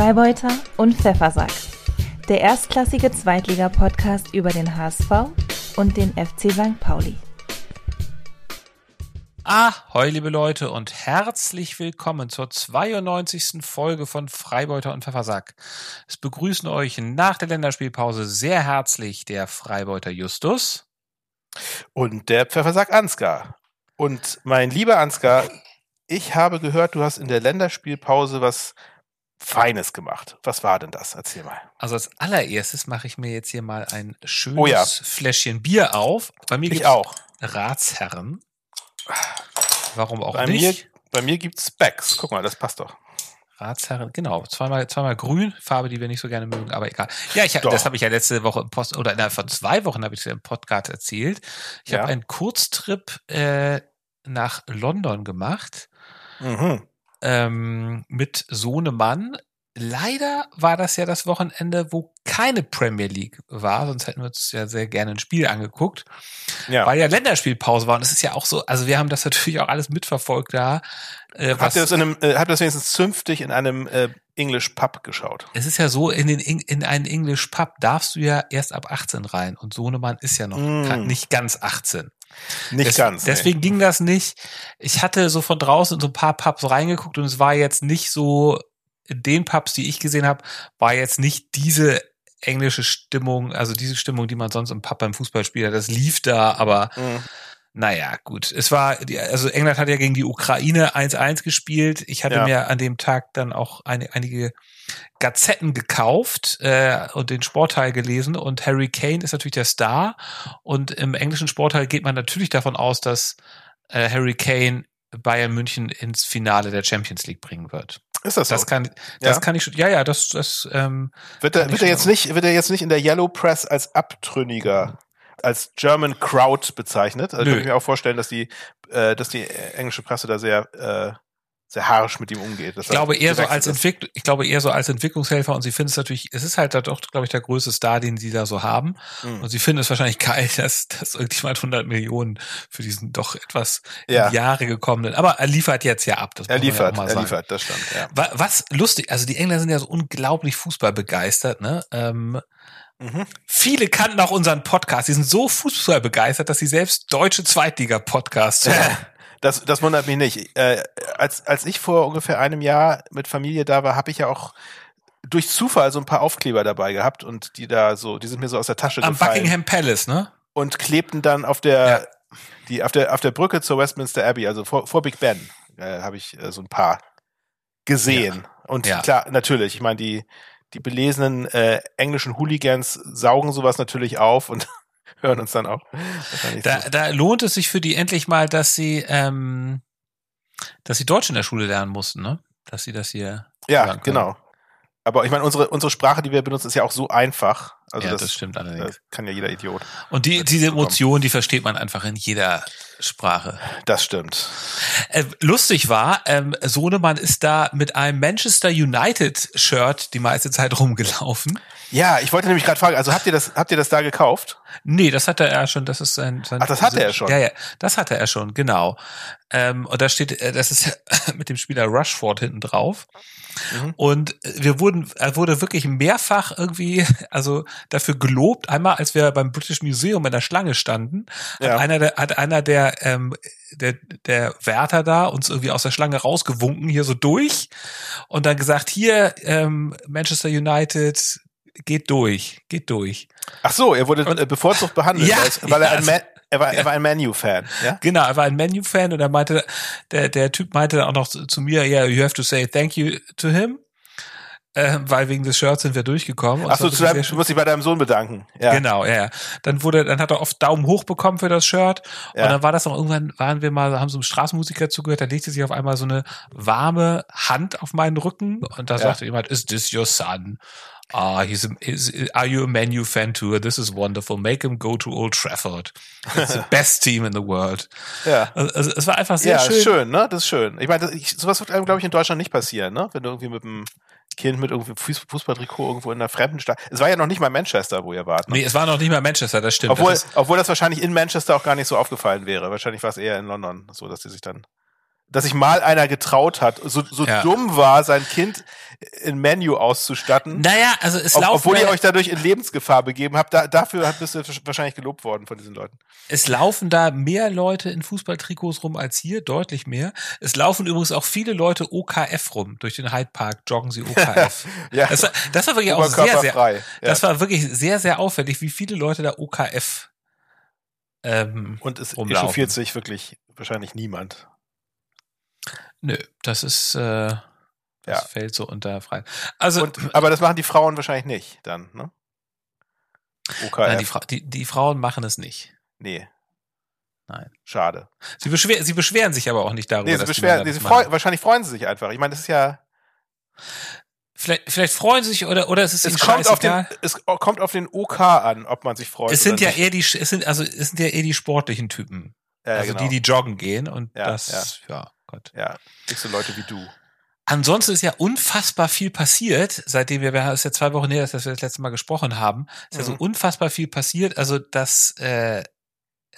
Freibeuter und Pfeffersack. Der erstklassige Zweitliga-Podcast über den HSV und den FC St. Pauli. Ahoi, liebe Leute, und herzlich willkommen zur 92. Folge von Freibeuter und Pfeffersack. Es begrüßen euch nach der Länderspielpause sehr herzlich der Freibeuter Justus. Und der Pfeffersack Ansgar. Und mein lieber Ansgar, ich habe gehört, du hast in der Länderspielpause was Feines gemacht. Was war denn das? Erzähl mal. Also als allererstes mache ich mir jetzt hier mal ein schönes Oh ja. Fläschchen Bier auf. Bei mir Ich gibt's auch. Ratsherren. Warum auch Bei mir, nicht? bei mir gibt's Specs. Guck mal, das passt doch. Ratsherren, genau. Zweimal, zweimal grün, Farbe, die wir nicht so gerne mögen, aber egal. Ja, ich, Doch. das habe ich ja letzte Woche im Post, oder innerhalb von zwei Wochen habe ich es im Podcast erzählt. Ich Ja. habe einen Kurztrip äh, nach London gemacht Mhm. Ähm, mit Sohnemann. Leider war das ja das Wochenende, wo keine Premier League war, sonst hätten wir uns ja sehr gerne ein Spiel angeguckt, Ja. weil ja Länderspielpause war. Und es ist ja auch so, also wir haben das natürlich auch alles mitverfolgt da. Äh, Habt ihr das in einem, äh, habt ihr das wenigstens zünftig in einem äh, English Pub geschaut? es ist ja so, in, den, in einen English Pub darfst du ja erst ab 18 rein und Sohnemann ist ja noch Mm. nicht ganz 18. Nicht Des- ganz. nee. Deswegen ging das nicht. Ich hatte so von draußen in so ein paar Pubs reingeguckt und es war jetzt nicht so, in den Pubs, die ich gesehen habe, war jetzt nicht diese englische Stimmung, also diese Stimmung, die man sonst im Pub beim Fußballspiel hat. Das lief da, aber Mhm. Naja, gut. Es war, also England hat ja gegen die Ukraine 1-1 gespielt. Ich hatte Ja. mir an dem Tag dann auch eine, einige Gazetten gekauft äh, und den Sportteil gelesen und Harry Kane ist natürlich der Star und im englischen Sportteil geht man natürlich davon aus, dass äh, Harry Kane Bayern München ins Finale der Champions League bringen wird. Ist das so? Das kann, das Ja? kann ich schon, ja, ja, das, das, ähm, wird er, wird er jetzt nicht, wird er jetzt nicht in der Yellow Press als Abtrünniger, als German Crowd bezeichnet? Also Nö. kann ich mir auch vorstellen, dass die, äh, dass die englische Presse da sehr, äh, sehr harsch mit ihm umgeht. Ich glaube eher so als. Entwick ich glaube eher so als Entwicklungshelfer und sie finden es natürlich, es ist halt da doch, glaube ich, der größte Star, den sie da so haben. Mhm. Und sie finden es wahrscheinlich geil, dass, dass irgendjemand 100 Millionen für diesen doch etwas Ja. in Jahre gekommenen, aber er liefert jetzt ja ab. Das Er ja liefert, mal er liefert, das stimmt, ja. Wa- Was lustig, also die Engländer sind ja so unglaublich Fußball begeistert, ne? Ähm, Mhm. viele kannten auch unseren Podcast, die sind so Fußball begeistert, dass sie selbst deutsche Zweitliga-Podcasts hören. Das, das wundert mich nicht. Äh, als, als ich vor ungefähr einem Jahr mit Familie da war, habe ich ja auch durch Zufall so ein paar Aufkleber dabei gehabt und die da so, die sind mir so aus der Tasche Am gefallen Buckingham Palace, ne? und klebten dann auf der, die auf der auf der Brücke zur Westminster Abbey, also vor, vor Big Ben, äh, habe ich äh, so ein paar gesehen. Und Ja. klar, natürlich, ich meine die die belesenen äh, englischen Hooligans saugen sowas natürlich auf und hören uns dann auch. Da, da lohnt es sich für die endlich mal, dass sie, ähm, dass sie Deutsch in der Schule lernen mussten, ne? Dass sie das hier. Ja, genau. Aber ich meine, unsere, unsere Sprache, die wir benutzen, ist ja auch so einfach. Also ja, das, das, stimmt allerdings. das kann ja jeder Idiot. Und die, diese. Emotion, die versteht man einfach in jeder Sprache. Das stimmt. Äh, lustig war, ähm, Sohnemann ist da mit einem Manchester United Shirt die meiste Zeit rumgelaufen. Ja, ich wollte nämlich gerade fragen, also habt ihr das, habt ihr das da gekauft? Nee, das hatte er schon, das ist sein, sein Ach, das hatte er schon. Ja, ja, das hatte er schon, genau. Ähm, und da steht, äh, das ist mit dem Spieler Rushford hinten drauf. Mhm. Und wir wurden, er wurde wirklich mehrfach irgendwie, also dafür gelobt. Einmal, als wir beim British Museum in der Schlange standen, Ja. hat einer der, hat einer der, ähm, der, der Wärter da uns irgendwie aus der Schlange rausgewunken, hier so durch und dann gesagt, hier, ähm, Manchester United, geht durch, geht durch. Ach so, er wurde Und- äh, bevorzugt behandelt, Ja, weil, ja, er ein Man, er war, er war ein Manu-Fan, ja? Genau, er war ein Menu-Fan und er meinte, der, der Typ meinte dann auch noch zu, zu mir, ja, you have to say thank you to him, äh, weil wegen des Shirts sind wir durchgekommen. Ach so, zu deinem, du musst dich bei deinem Sohn bedanken. Ja. Genau, ja, ja. Dann wurde, dann hat er oft Daumen hoch bekommen für das Shirt Ja. und dann war das auch irgendwann, waren wir mal, haben so einem Straßenmusiker zugehört, da legte sich auf einmal so eine warme Hand auf meinen Rücken und da Ja. sagte jemand, is this your son? Ah, he's, a, he's are you a Menu fan too? This is wonderful. Make him go to Old Trafford. It's the best team in the world. Ja. Also, also es war einfach sehr ja, schön. schön. ne? Das ist schön. Ich meine, das- ich, sowas wird einem, glaube ich, in Deutschland nicht passieren, ne? Wenn du irgendwie mit einem Kind mit irgendwie Fuß- Fußballtrikot irgendwo in einer fremden Stadt. Es war ja noch nicht mal Manchester, wo ihr wart. Ne? Nee, es war noch nicht mal Manchester, das stimmt. obwohl, das obwohl das wahrscheinlich in Manchester auch gar nicht so aufgefallen wäre. Wahrscheinlich war es eher in London, so dass die sich dann, dass sich mal einer getraut hat, so, so Ja. dumm war, sein Kind in Menu auszustatten. Naja, also es Ob, laufen obwohl ihr euch dadurch in Lebensgefahr begeben habt, da, dafür bist du wahrscheinlich gelobt worden von diesen Leuten. es laufen da mehr Leute in Fußballtrikots rum als hier, deutlich mehr. Es laufen übrigens auch viele Leute OKF rum. Durch den Hyde Park joggen sie OKF. Ja, Das war, das war wirklich auch sehr, sehr. Ja. das war wirklich sehr, sehr auffällig, wie viele Leute da OKF ähm, Und es rumlaufen. echauffiert sich wirklich wahrscheinlich niemand. Nö, das ist, äh, das Ja. fällt so unter frei. Also, Und, aber das machen die Frauen wahrscheinlich nicht dann, ne? OKF. nein, die, Fra die, die Frauen machen es nicht. nee. Nein. Schade. Sie, beschwer sie beschweren sich aber auch nicht darüber. Nee, sie beschweren, nee, sie freu, wahrscheinlich freuen sie sich einfach. Ich meine, das ist ja, Vielleicht, vielleicht freuen sie sich oder, oder es ist es kommt, auf den, es kommt auf den OK an, ob man sich freut. Es sind ja nicht. eher die, es sind, also, es sind ja eher die sportlichen Typen. ja, also genau. die, die joggen gehen und Ja, das, ja. Gott. ja, nicht so Leute wie du. Ansonsten ist ja unfassbar viel passiert, seitdem wir, es ist ja zwei Wochen her, dass wir das letzte Mal gesprochen haben, ist ja so Mhm. unfassbar viel passiert, also dass, äh,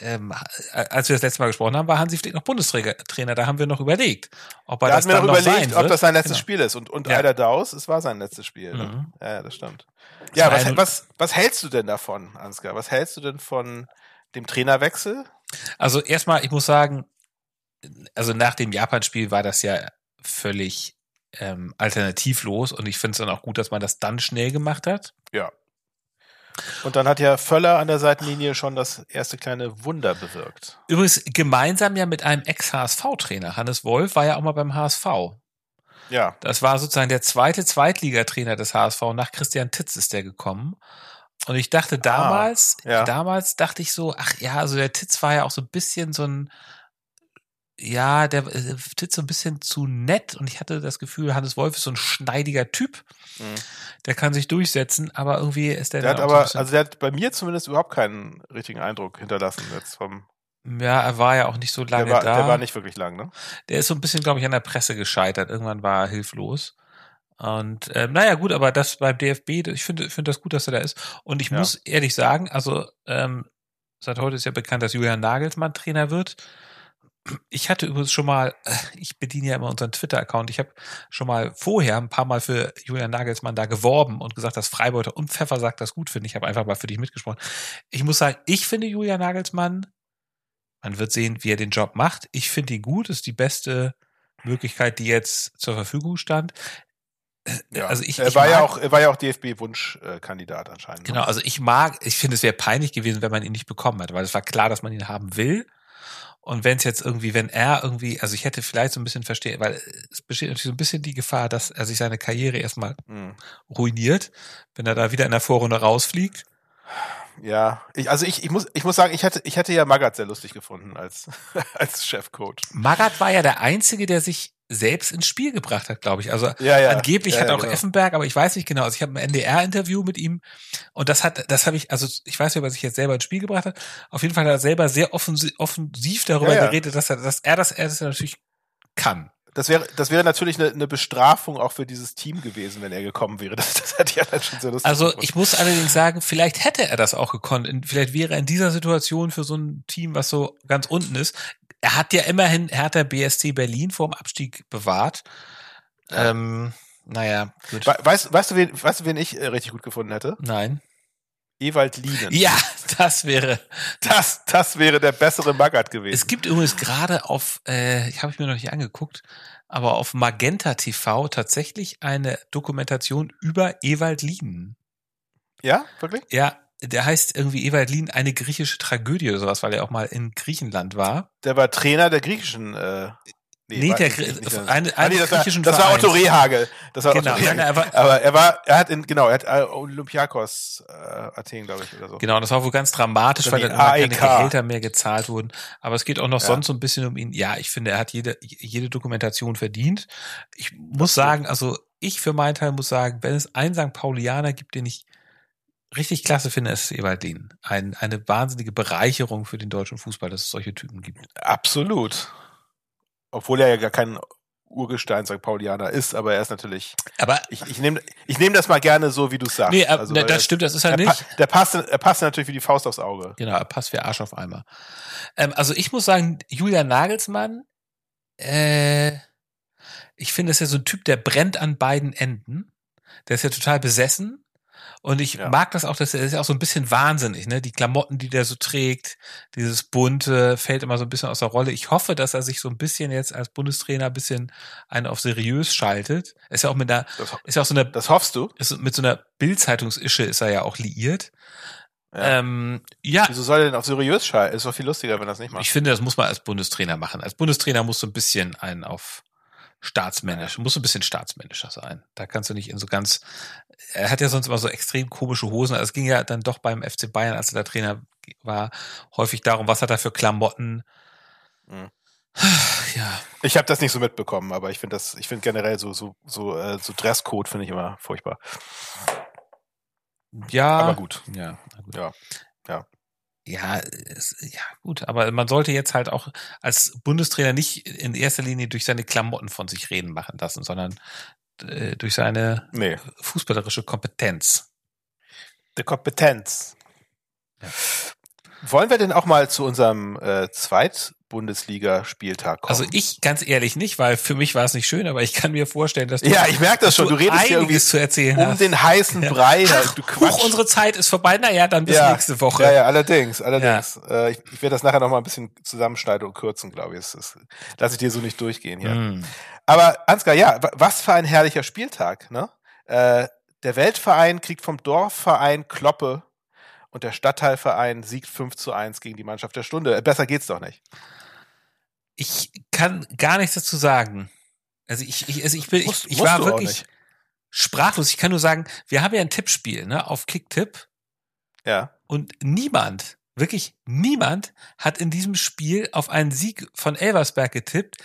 ähm, als wir das letzte Mal gesprochen haben, war Hansi Flick noch Bundestrainer, Trainer. da haben wir noch überlegt, ob er Da das wir dann noch überlegt, sein ob das sein letztes Genau. Spiel ist. Und, und Ja. Eider Daus, es war sein letztes Spiel. Ne? Mhm. Ja, das stimmt. Ja, was, 2-0. was, was hältst du denn davon, Ansgar? Was hältst du denn von dem Trainerwechsel? Also erstmal, ich muss sagen, also nach dem Japan-Spiel war das ja völlig ähm, alternativlos und ich finde es dann auch gut, dass man das dann schnell gemacht hat. Ja. Und dann hat ja Völler an der Seitenlinie schon das erste kleine Wunder bewirkt. Übrigens gemeinsam ja mit einem Ex-HSV-Trainer. Hannes Wolf war ja auch mal beim HSV. Ja. Das war sozusagen der zweite Zweitligatrainer des HSV. Nach Christian Titz ist der gekommen. Und ich dachte damals, ja. damals dachte ich so, ach ja, also der Titz war ja auch so ein bisschen so ein, ja, der äh, so ein bisschen zu nett und ich hatte das Gefühl, Hannes Wolf ist so ein schneidiger Typ, Mhm. der kann sich durchsetzen, aber irgendwie ist der, Der hat so aber, bisschen, also der hat bei mir zumindest überhaupt keinen richtigen Eindruck hinterlassen jetzt vom, ja, er war ja auch nicht so lange der war, da. der war nicht wirklich lang, ne? der ist so ein bisschen, glaube ich, an der Presse gescheitert. Irgendwann war er hilflos. Und ähm, naja, gut, aber das beim DFB, ich finde finde das gut, dass er da ist. Und ich Ja. muss ehrlich sagen, also ähm, seit heute ist ja bekannt, dass Julian Nagelsmann Trainer wird. Ich hatte übrigens schon mal, äh, ich bediene ja immer unseren Twitter-Account, ich habe schon mal vorher ein paar Mal für Julian Nagelsmann da geworben und gesagt, dass Freibeuter und Pfeffer sagt das gut finde. Ich habe einfach mal für dich mitgesprochen. Ich muss sagen, ich finde Julian Nagelsmann, man wird sehen, wie er den Job macht. Ich finde ihn gut, ist die beste Möglichkeit, die jetzt zur Verfügung stand. Ja. Also ich, er ich war ja mag- auch, er war ja auch DFB-Wunschkandidat anscheinend. ne? Genau, also ich mag, ich finde, es wäre peinlich gewesen, wenn man ihn nicht bekommen hat, weil es war klar, dass man ihn haben will. Und wenn es jetzt irgendwie, wenn er irgendwie, also ich hätte vielleicht so ein bisschen verstehen, weil es besteht natürlich so ein bisschen die Gefahr, dass er sich seine Karriere erstmal Mhm. ruiniert, wenn er da wieder in der Vorrunde rausfliegt. Ja, ich, also ich, ich muss, ich muss sagen, ich hätte, ich hätte ja Magath sehr lustig gefunden als, als Chefcoach. Magath war ja der Einzige, der sich selbst ins Spiel gebracht hat, glaube ich. Also Ja, ja. Angeblich ja, hat auch genau. Effenberg, aber ich weiß nicht genau. Also ich habe ein NDR-Interview mit ihm und das hat, das habe ich, also ich weiß nicht, ob er sich jetzt selber ins Spiel gebracht hat. Auf jeden Fall hat er selber sehr offensiv, offensiv darüber geredet, dass er, dass er das, er das natürlich kann. Das wäre, das wäre natürlich eine, eine Bestrafung auch für dieses Team gewesen, wenn er gekommen wäre. Das, das ich ja dann schon sehr lustig Also ich muss allerdings sagen, vielleicht hätte er das auch gekonnt. Vielleicht wäre er in dieser Situation für so ein Team, was so ganz unten ist. Er hat ja immerhin, er der BSC Berlin vor dem Abstieg bewahrt. Ähm, naja, gut. We- Weißt, weißt du, wen, weißt du, wen ich äh, richtig gut gefunden hätte? Nein. Ewald Lienen. Ja, das wäre, Das, das wäre der bessere Magath gewesen. Es gibt übrigens gerade auf, äh, ich habe ich mir noch nicht angeguckt, aber auf Magenta TV tatsächlich eine Dokumentation über Ewald Lien. ja, wirklich? Ja, der heißt irgendwie Ewald Lien eine griechische Tragödie oder sowas, weil er auch mal in Griechenland war. Der war Trainer der griechischen. Äh, Nee, war- der nicht- eine- Ah, eines das war, griechischen das war. Otto Rehagel. Das war Genau, Otto Rehagel. nein, er war- aber er war, er hat in, genau, er hat äh, Olympiakos äh, Athen, glaube ich, oder so. Genau, das war wohl ganz dramatisch, weil dann immer keine AEK. Gehälter mehr gezahlt wurden. Aber es geht auch noch Ja. sonst so ein bisschen um ihn. Ja, ich finde, er hat jede, jede Dokumentation verdient. Ich muss sagen, also ich für meinen Teil muss sagen, wenn es einen St. Paulianer gibt, den ich richtig klasse finde, ist es Ewald Lien. Ein, eine wahnsinnige Bereicherung für den deutschen Fußball, dass es solche Typen gibt. Absolut. Obwohl er ja gar kein Urgestein St. Paulianer ist, aber er ist natürlich. Aber Ich, ich nehme ich nehm das mal gerne so, wie du sagst. nee, äh, Also, ne, das er- stimmt, das ist er er, pa nicht. der passt, er passt natürlich wie die Faust aufs Auge. Genau, er passt wie Arsch auf Eimer. Ähm, also ich muss sagen, Julian Nagelsmann, äh, ich finde, ist ja so ein Typ, der brennt an beiden Enden. Der ist ja total besessen. Und ich Ja. mag das auch, dass er ist ja auch so ein bisschen wahnsinnig, ne? Die Klamotten, die der so trägt, dieses bunte, fällt immer so ein bisschen aus der Rolle. Ich hoffe, dass er sich so ein bisschen jetzt als Bundestrainer ein bisschen einen auf seriös schaltet. Ist ja auch mit einer, Das, ist ja auch so eine, das hoffst du? ist mit so einer Bildzeitungsische ist er ja auch liiert. Ja. Ähm, ja, Wieso soll er denn auf seriös schalten? Ist doch viel lustiger, wenn er das nicht macht. ich finde, das muss man als Bundestrainer machen. Als Bundestrainer musst du ein bisschen einen auf staatsmännisch, muss ein bisschen staatsmännischer sein. Da kannst du nicht in so ganz, er hat ja sonst immer so extrem komische Hosen. Also es ging ja dann doch beim FC Bayern, als er der Trainer war, häufig darum, was hat er für Klamotten. Mhm. Ja, Ich habe das nicht so mitbekommen, aber ich finde das, ich finde generell so so so äh, so Dresscode finde ich immer furchtbar. ja. Aber gut. Ja, gut. Ja. Ja. Ja, es, ja, gut, aber man sollte jetzt halt auch als Bundestrainer nicht in erster Linie durch seine Klamotten von sich reden machen lassen, sondern äh, durch seine Nee, fußballerische Kompetenz. die Kompetenz. Ja. Wollen wir denn auch mal zu unserem äh, Zweit-Bundesliga-Spieltag kommen? Also ich ganz ehrlich nicht, weil für mich war es nicht schön, aber ich kann mir vorstellen, dass du, ja, ich merke das schon. Du redest hier irgendwie zu erzählen um hast. den heißen Ja. Brei. Ach, du huch, unsere Zeit ist vorbei. Naja, dann bis Ja. nächste Woche. Ja, ja, allerdings, allerdings. Äh, ich ich werde das nachher noch mal ein bisschen zusammenschneiden und kürzen, glaube ich. Das, das lasse ich dir so nicht durchgehen hier. Hm. Aber Ansgar, ja, wa- was für ein herrlicher Spieltag, ne? Äh, der Weltverein kriegt vom Dorfverein Kloppe und der Stadtteilverein siegt 5 zu 1 gegen die Mannschaft der Stunde. Äh, Besser geht's doch nicht. Ich kann gar nichts dazu sagen. Also ich, ich, also ich bin, Musst- ich, ich war wirklich sprachlos. Ich kann nur sagen, wir haben ja ein Tippspiel, ne, auf Kicktipp. Ja. Und niemand, wirklich niemand hat in diesem Spiel auf einen Sieg von Elversberg getippt.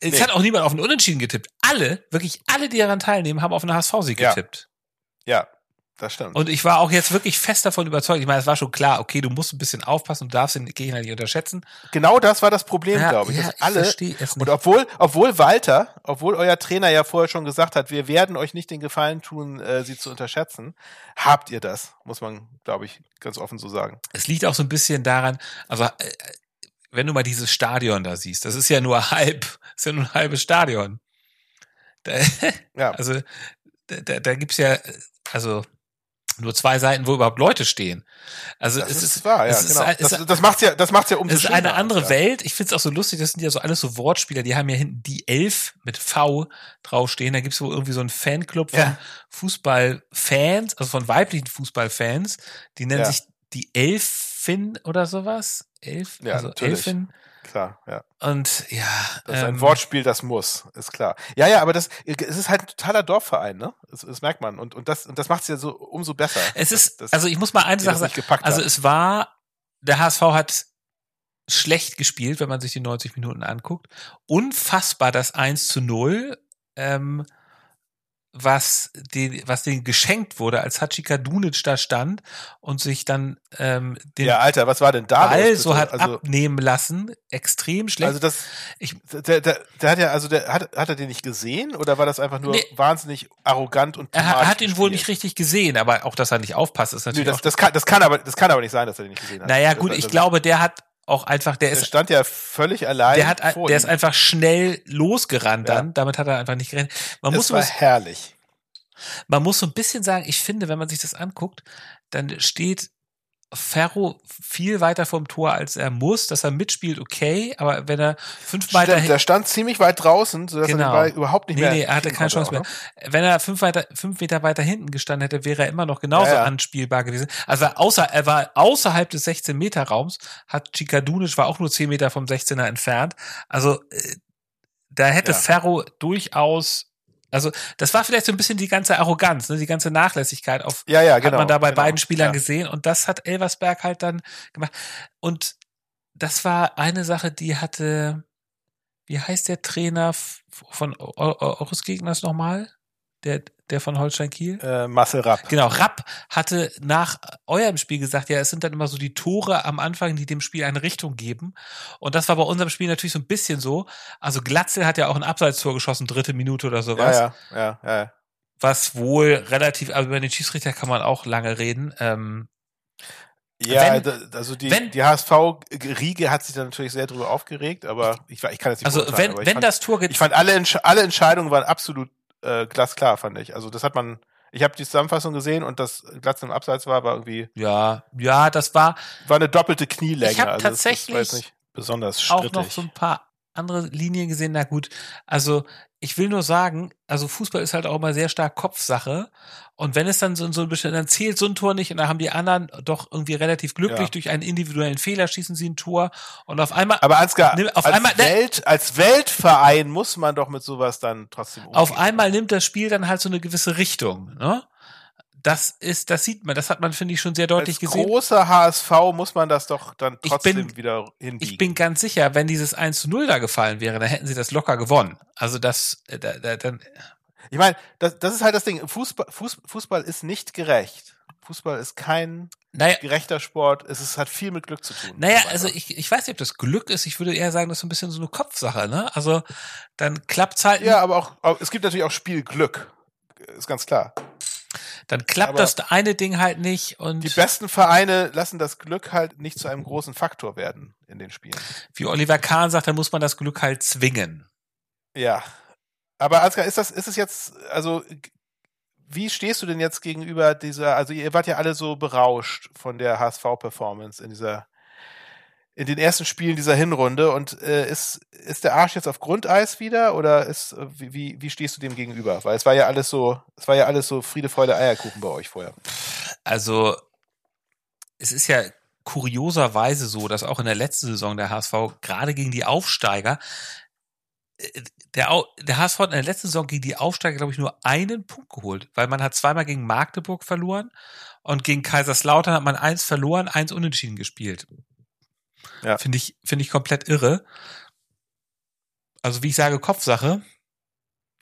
Es Nee. hat auch niemand auf einen Unentschieden getippt. Alle, wirklich alle, die daran teilnehmen, haben auf einen HSV-Sieg Ja. getippt. Ja, das stimmt. Und ich war auch jetzt wirklich fest davon überzeugt. Ich meine, es war schon klar, okay, du musst ein bisschen aufpassen, du darfst den Gegner nicht unterschätzen. genau das war das Problem, Ja, glaube ich. ja, dass alle, es und obwohl, obwohl Walter, obwohl euer Trainer ja vorher schon gesagt hat, wir werden euch nicht den Gefallen tun, äh, sie zu unterschätzen, habt ihr das, muss man, glaube ich, ganz offen so sagen. Es liegt auch so ein bisschen daran, also äh, wenn du mal dieses Stadion da siehst, das ist ja nur halb, ist ja nur ein halbes Stadion. Da, Ja. also da, da, da gibt's ja, äh, also nur zwei Seiten, wo überhaupt Leute stehen. Also Das es ist, ist, wahr, ja, ist, genau. es das, ist, das macht's ja, das macht's ja umso es ist eine andere ja. Welt. Ich find's auch so lustig, das sind ja so alles so Wortspieler, die haben ja hinten die Elf mit V draufstehen. Da gibt's wohl irgendwie so einen Fanclub von Ja. Fußballfans, also von weiblichen Fußballfans, die nennen Ja. sich die Elfin oder sowas. Elf, Ja, also natürlich. Elfin. Klar, ja. Und ja, Das ist ein ähm, Wortspiel, das muss, ist klar. Ja, ja, aber das, es ist halt ein totaler Dorfverein, ne? Das, das merkt man. Und, und das, und das macht es ja so umso besser. Es ist, dass also ich muss mal eine Sache sagen. Also es war, der HSV hat schlecht gespielt, wenn man sich die 90 Minuten anguckt. Unfassbar das 1 zu 0, ähm, was, den, was denen geschenkt wurde, als Hachika Dunic da stand und sich dann ähm, den ja, Alter, was war denn da? Ball los, so hat also, abnehmen lassen. Extrem schlecht. also das, Ich- der, der, der hat ja, also der, hat, hat er den nicht gesehen oder war das einfach nur Nee. wahnsinnig arrogant und er hat, hat ihn wohl nicht richtig gesehen, aber auch, dass er nicht aufpasst, ist Nee, natürlich das, auch. das, kann, das, kann aber, das kann aber nicht sein, dass er den nicht gesehen hat. naja, gut, Das- ich das- glaube, der hat auch einfach, der Der ist stand ja völlig allein. der hat, der ist ihm. einfach schnell losgerannt Ja. dann. Damit hat er einfach nicht gerechnet. Man Das muss, war was, herrlich. man muss so ein bisschen sagen, ich finde, wenn man sich das anguckt, dann steht Ferro viel weiter vom Tor, als er muss. Dass er mitspielt, okay, aber wenn er fünf Meter Stimmt, der stand ziemlich weit draußen, sodass er Genau. den Ball überhaupt nicht Nee, mehr. nee, er hatte keine Chance mehr. ne? Wenn er fünf, weiter, fünf Meter weiter hinten gestanden hätte, wäre er immer noch genauso Ja, ja. anspielbar gewesen. Also außer, er war außerhalb des 16-Meter-Raums, hat Chikadunic war auch nur 10 Meter vom 16er entfernt. Also äh, da hätte Ja. Ferro durchaus, also das war vielleicht so ein bisschen die ganze Arroganz, ne, die ganze Nachlässigkeit auf Ja, ja, genau. hat man da bei genau, beiden Spielern ja. gesehen und das hat Elversberg halt dann gemacht. Und das war eine Sache, die hatte, wie heißt der Trainer von eu- eu- eures Gegners nochmal? Der, der von Holstein Kiel? Äh, Marcel Rapp. Genau, Rapp hatte nach eurem Spiel gesagt, ja, es sind dann immer so die Tore am Anfang, die dem Spiel eine Richtung geben. Und das war bei unserem Spiel natürlich so ein bisschen so. Also Glatzel hat ja auch ein Abseitstor geschossen, dritte Minute oder sowas. Ja, ja, ja, ja. Was wohl relativ, aber über den Schiedsrichter kann man auch lange reden. Ähm, Ja, Wenn- also die, wenn- die HSV-Riege hat sich da natürlich sehr drüber aufgeregt, aber ich, ich kann jetzt nicht also wenn, wenn fand, das Tor geht, Ich fand alle, alle Entscheidungen waren absolut äh, glasklar, fand ich. Also das hat man, Ich habe die Zusammenfassung gesehen und das Glatz im Abseits war, war irgendwie. Ja, ja, das war. War eine doppelte Knielänge. Ich habe also tatsächlich das, das nicht besonders strittig. auch noch so ein paar andere Linien gesehen. Na gut, also ich will nur sagen, also Fußball ist halt auch immer sehr stark Kopfsache. Und wenn es dann so, so ein bisschen, dann zählt so ein Tor nicht und dann haben die anderen doch irgendwie relativ glücklich Ja. durch einen individuellen Fehler schießen sie ein Tor und auf einmal, Aber Ansgar, Nimm- auf als, einmal- ne- Welt, als Weltverein muss man doch mit sowas dann trotzdem umgehen. auf einmal nimmt das Spiel dann halt so eine gewisse Richtung, ne? Das ist, das sieht man, das hat man, finde ich, schon sehr deutlich Als gesehen. großer HSV muss man das doch dann trotzdem bin- wieder hinbiegen. Ich bin ganz sicher, wenn dieses 1 zu 0 da gefallen wäre, dann hätten sie das locker gewonnen. Also das, äh, da, da, dann, Ich meine, das, das ist halt das Ding. Fußball, Fuß, Fußball ist nicht gerecht. Fußball ist kein naja, gerechter Sport. Es ist, hat viel mit Glück zu tun. Naja, also ich, ich weiß nicht, ob das Glück ist. Ich würde eher sagen, das ist so ein bisschen so eine Kopfsache, ne? Also dann klappt's halt, Ja, aber auch, auch, es gibt natürlich auch Spielglück. Ist ganz klar. Dann klappt aber das eine Ding halt nicht und Die besten Vereine lassen das Glück halt nicht zu einem großen Faktor werden in den Spielen. wie Oliver Kahn sagt, dann muss man das Glück halt zwingen. Ja. Aber Ansgar, ist das, ist es jetzt, also, wie stehst du denn jetzt gegenüber dieser, also ihr wart ja alle so berauscht von der HSV-Performance in dieser, in den ersten Spielen dieser Hinrunde und äh, ist, ist der Arsch jetzt auf Grundeis wieder oder ist, äh, wie, wie, stehst du dem gegenüber? Weil es war ja alles so, es war ja alles so Friede, Freude, Eierkuchen bei euch vorher. Also es ist ja kurioserweise so, dass auch in der letzten Saison der HSV gerade gegen die Aufsteiger äh, der, der HSV hat in der letzten Saison gegen die Aufsteiger, glaube ich, nur einen Punkt geholt, weil man hat zweimal gegen Magdeburg verloren und gegen Kaiserslautern hat man eins verloren, eins unentschieden gespielt. Ja. Finde ich, finde ich komplett irre. Also wie ich sage, Kopfsache.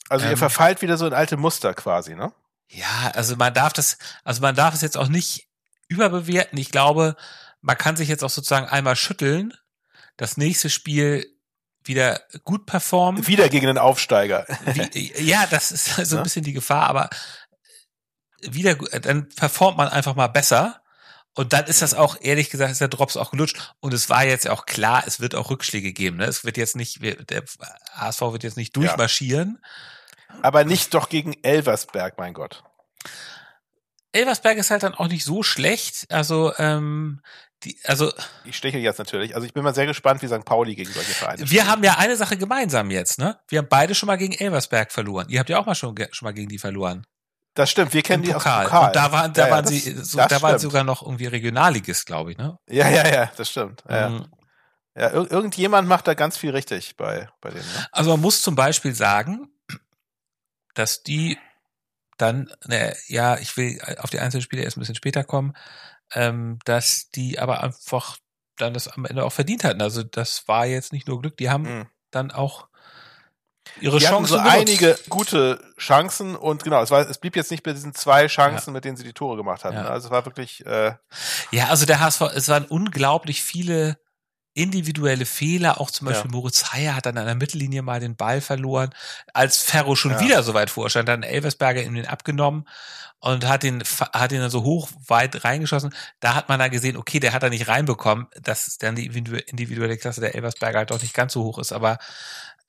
Also ihr Ähm. verfallt wieder so in alte Muster quasi, ne? Ja, also man darf das, also man darf es jetzt auch nicht überbewerten. Ich glaube, man kann sich jetzt auch sozusagen einmal schütteln, das nächste Spiel wieder gut performen. Wieder gegen den Aufsteiger. Wie, ja, das ist so ein Ne? bisschen die Gefahr, aber wieder, gu- dann performt man einfach mal besser. Und dann ist das auch, ehrlich gesagt, ist der Drops auch gelutscht. Und es war jetzt auch klar, es wird auch Rückschläge geben. Ne? Es wird jetzt nicht, der HSV wird jetzt nicht durchmarschieren. Aber nicht doch gegen Elversberg, mein Gott. Elversberg ist halt dann auch nicht so schlecht. Also, ähm, die, also Ich steche jetzt natürlich. Also ich bin mal sehr gespannt, wie St. Pauli gegen solche Vereine wir spielt. haben ja eine Sache gemeinsam jetzt, ne? Wir haben beide schon mal gegen Elversberg verloren. Ihr habt ja auch mal schon, schon mal gegen die verloren. Das stimmt, wir kennen die aus Pokal. dem Pokal. Und da waren, da Ja, waren das- sie, so, da waren sogar noch irgendwie Regionalligist, glaube ich, ne? Ja, ja, ja, das stimmt. Ja, Mhm. ja ir irgendjemand macht da ganz viel richtig bei, bei denen. Ne? Also man muss zum Beispiel sagen, dass die dann, ne, ja, ich will auf die einzelnen Spiele erst ein bisschen später kommen, ähm, dass die aber einfach dann das am Ende auch verdient hatten. Also das war jetzt nicht nur Glück, die haben Mhm. dann auch ihre Die Chancen so einige gute Chancen und genau, es, war, es blieb jetzt nicht bei diesen zwei Chancen, mit denen sie die Tore gemacht hatten. Ja. Also es war wirklich, äh, Ja, also der HSV, es waren unglaublich viele individuelle Fehler. Auch zum Beispiel Ja. Moritz Heyer hat dann an der Mittellinie mal den Ball verloren. Als Ferro schon Ja. wieder so weit vorstand, dann Elversberger ihm den abgenommen und hat den, hat ihn dann so hoch weit reingeschossen. Da hat man dann gesehen, okay, der hat er nicht reinbekommen, dass dann die individu- individuelle Klasse der Elversberger halt doch nicht ganz so hoch ist. Aber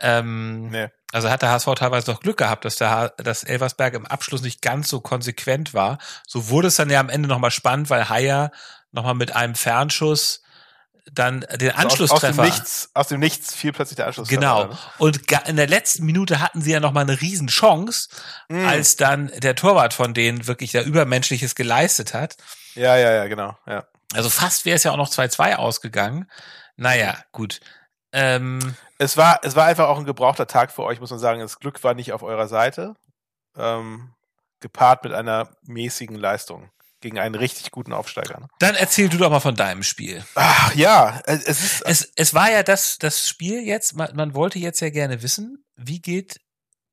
ähm, nee. also hat der HSV teilweise noch Glück gehabt, dass der H dass Elversberg im Abschluss nicht ganz so konsequent war. So wurde es dann ja am Ende nochmal spannend, weil Haier nochmal mit einem Fernschuss dann den aus, aus, dem Anschlusstreffer. Nichts, aus dem Nichts fiel plötzlich der Anschlusstreffer. Genau. Ne? Und in der letzten Minute hatten sie ja nochmal eine Riesenchance, Mhm. als dann der Torwart von denen wirklich da Übermenschliches geleistet hat. Ja, ja, ja, genau. Ja. Also fast wäre es ja auch noch 2-2 ausgegangen. Naja, gut. Ähm, Es war, es war einfach auch ein gebrauchter Tag für euch, muss man sagen. Das Glück war nicht auf eurer Seite. Ähm, gepaart mit einer mäßigen Leistung gegen einen richtig guten Aufsteiger. Ne? dann erzähl du doch mal von deinem Spiel. Ach ja, es es ist Es, es war ja das, das Spiel jetzt, man, man wollte jetzt ja gerne wissen, wie geht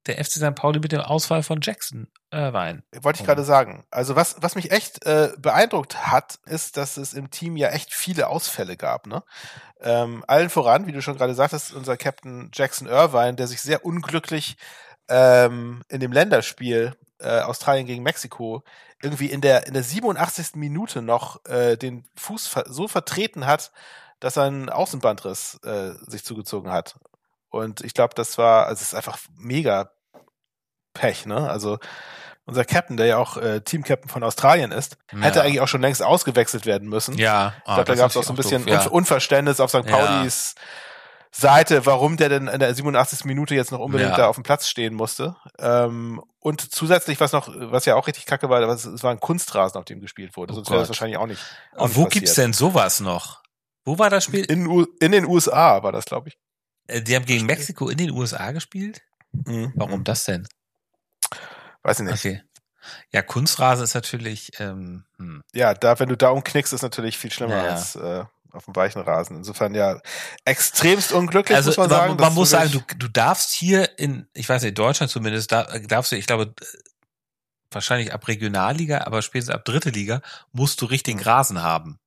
der FC St. Pauli mit dem Ausfall von Jackson Irvine? Wollte ich gerade sagen. Also was, was mich echt äh, beeindruckt hat, ist, dass es im Team ja echt viele Ausfälle gab. Ne? Ähm, allen voran, wie du schon gerade sagtest, unser Captain Jackson Irvine, der sich sehr unglücklich ähm, in dem Länderspiel äh, Australien gegen Mexiko irgendwie in der, in der 87. Minute noch äh, den Fuß ver so vertreten hat, dass er einen Außenbandriss äh, sich zugezogen hat. Und ich glaube, das war, also es ist einfach mega Pech, ne? Also unser Captain, der ja auch äh, Team-Captain von Australien ist, Ja. hätte eigentlich auch schon längst ausgewechselt werden müssen. Ja, Ich glaube, da gab es auch so ein bisschen ja. Unver- Unverständnis auf St. Ja. Paulis Seite, warum der denn in der 87. Minute jetzt noch unbedingt Ja. da auf dem Platz stehen musste. Ähm, und zusätzlich, was noch, was ja auch richtig kacke war, was, es war ein Kunstrasen, auf dem gespielt wurde. Oh Sonst wäre das wahrscheinlich auch nicht. Auch Und nicht wo passiert. gibt's denn sowas noch? Wo war das Spiel? In, in den USA war das, glaube ich. Äh, Die haben gegen Mexiko in den USA gespielt? Mhm. Warum das denn? Weiß ich nicht. Okay. Ja, Kunstrasen ist natürlich, ähm, hm. Ja, da, wenn du da umknickst, ist natürlich viel schlimmer Ja, als äh, auf dem weichen Rasen. Insofern ja extremst unglücklich, also muss man man, sagen. man, muss sagen, du, du darfst hier in, ich weiß nicht, Deutschland zumindest, da, darfst du, ich glaube, äh, wahrscheinlich ab Regionalliga, aber spätestens ab dritte Liga musst du richtigen Mhm. Rasen haben.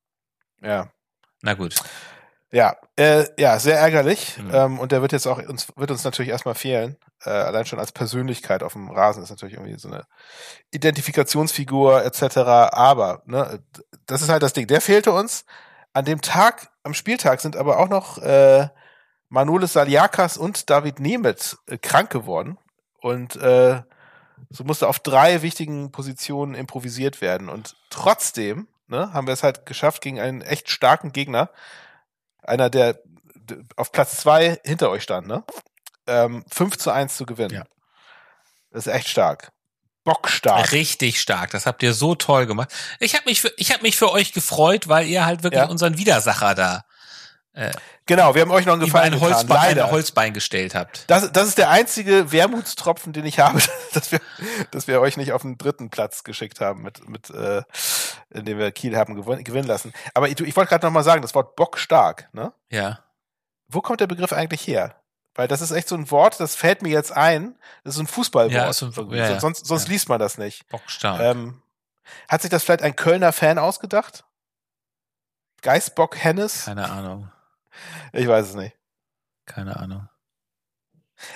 ja. Na gut. Ja, äh, ja, sehr ärgerlich. Mhm. Ähm, und der wird jetzt auch uns wird uns natürlich erstmal fehlen. Äh, allein schon als Persönlichkeit auf dem Rasen ist natürlich irgendwie so eine Identifikationsfigur etc. Aber ne, das ist halt das Ding. Der fehlte uns. An dem Tag, am Spieltag sind aber auch noch äh, Manolis Saliakas und David Nemeth äh, krank geworden. Und äh, so musste auf drei wichtigen Positionen improvisiert werden. Und trotzdem ne, haben wir es halt geschafft gegen einen echt starken Gegner einer, der auf Platz zwei hinter euch stand, ne? Ähm, 5 zu 1 zu gewinnen. Ja. Das ist echt stark. Bockstark. Richtig stark. Das habt ihr so toll gemacht. Ich habe mich, für, ich habe mich für euch gefreut, weil ihr halt wirklich Ja. unseren Widersacher da Genau, wir haben euch noch einen Gefallen ein getan. Holzbein, Leider. ein Holzbein gestellt habt. Das, das ist der einzige Wermutstropfen, den ich habe, dass wir, dass wir euch nicht auf den dritten Platz geschickt haben, mit, mit, äh, indem wir Kiel haben gewon- gewinnen lassen. Aber ich, ich wollte gerade noch mal sagen, das Wort bockstark, ne? Ja. Wo kommt der Begriff eigentlich her? Weil das ist echt so ein Wort, das fällt mir jetzt ein. Das ist ein Fußballwort. Ja, ist ein- ja. sonst sonst Ja. liest man das nicht. Bockstark. Ähm, hat sich das vielleicht ein Kölner Fan ausgedacht? Geistbock Hennes? Keine Ahnung. Ich weiß es nicht. Keine Ahnung.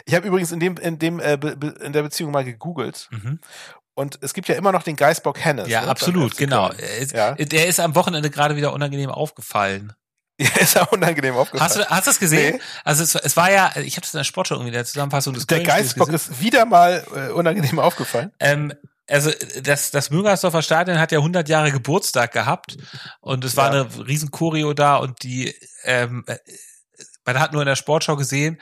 Ich habe übrigens in dem in dem äh, in der Beziehung mal gegoogelt Mhm. und es gibt ja immer noch den Geistbock Hennes. Ja, ne, absolut, genau. Ja. Der ist am Wochenende gerade wieder unangenehm aufgefallen. Ja, ist ja unangenehm aufgefallen. Hast du, hast du das gesehen? Nee. Also es, es war ja, ich habe das in der Sportschau irgendwie in der Zusammenfassung des der Geistbock ist wieder mal äh, unangenehm aufgefallen. Ähm, also das, das Müngersdorfer Stadion hat ja 100 Jahre Geburtstag gehabt und es war Ja. eine riesen Choreo da und die, ähm, äh, man hat nur in der Sportschau gesehen,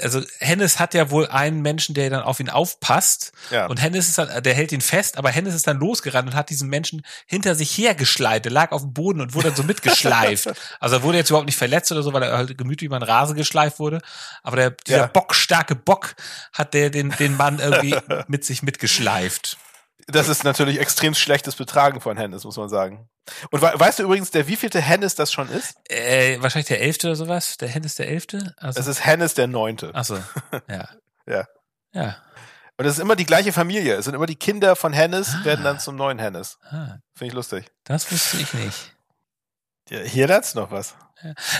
also Hennes hat ja wohl einen Menschen, der dann auf ihn aufpasst Ja. und Hennes ist dann, der hält ihn fest, aber Hennes ist dann losgerannt und hat diesen Menschen hinter sich hergeschleift. Der lag auf dem Boden und wurde dann so mitgeschleift. also er wurde jetzt überhaupt nicht verletzt oder so, weil er halt gemütlich über den Rasen geschleift wurde. Aber der, dieser Ja. bockstarke Bock hat der den, den Mann irgendwie mit sich mitgeschleift. Das ist natürlich extrem schlechtes Betragen von Hennes, muss man sagen. Und we weißt du übrigens, der wievielte Hennes das schon ist? Äh, wahrscheinlich der Elfte oder sowas. Der Hennes der Elfte? Also, Es ist Hennes der Neunte. ach so, ja. Ja. Ja. Und es ist immer die gleiche Familie. Es sind immer die Kinder von Hennes, Ah. werden dann zum neuen Hennes. Ah, Finde ich lustig. das wusste ich nicht. Ja, hier lernst du noch was.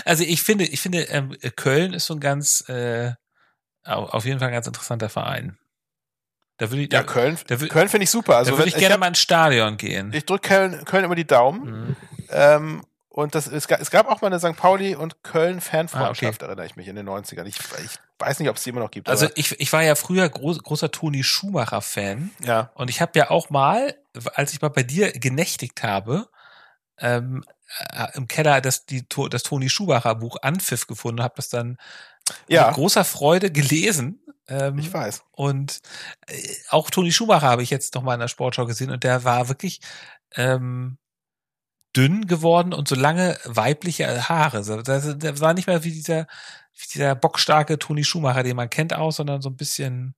Also ich finde, ich finde, ähm, Köln ist so ein ganz, äh, au- auf jeden Fall ein ganz interessanter Verein. Da würde ich, Ja, da, Köln, da Köln finde ich super. Also da würde wenn, ich gerne hab- mal ins Stadion gehen. ich drücke Köln, Köln immer die Daumen. Mhm. Ähm, und das, es, gab, es gab auch mal eine St. Pauli und Köln-Fanfreundschaft, Ah, erinnere ich mich, in den 90ern. Ich, ich weiß nicht, ob es die immer noch gibt. Also ich, ich war ja früher groß, großer Toni Schumacher-Fan ja. und ich habe ja auch mal, als ich mal bei dir genächtigt habe, ähm, äh, im Keller das, die, das Toni Schumacher Buch Anpfiff gefunden, habe das dann Ja, mit großer Freude gelesen. Ähm, ich weiß. Und äh, auch Toni Schumacher habe ich jetzt noch mal in der Sportschau gesehen und der war wirklich ähm, dünn geworden und so lange weibliche Haare. Der war nicht mehr wie dieser, wie dieser bockstarke Toni Schumacher, den man kennt aus, sondern so ein bisschen,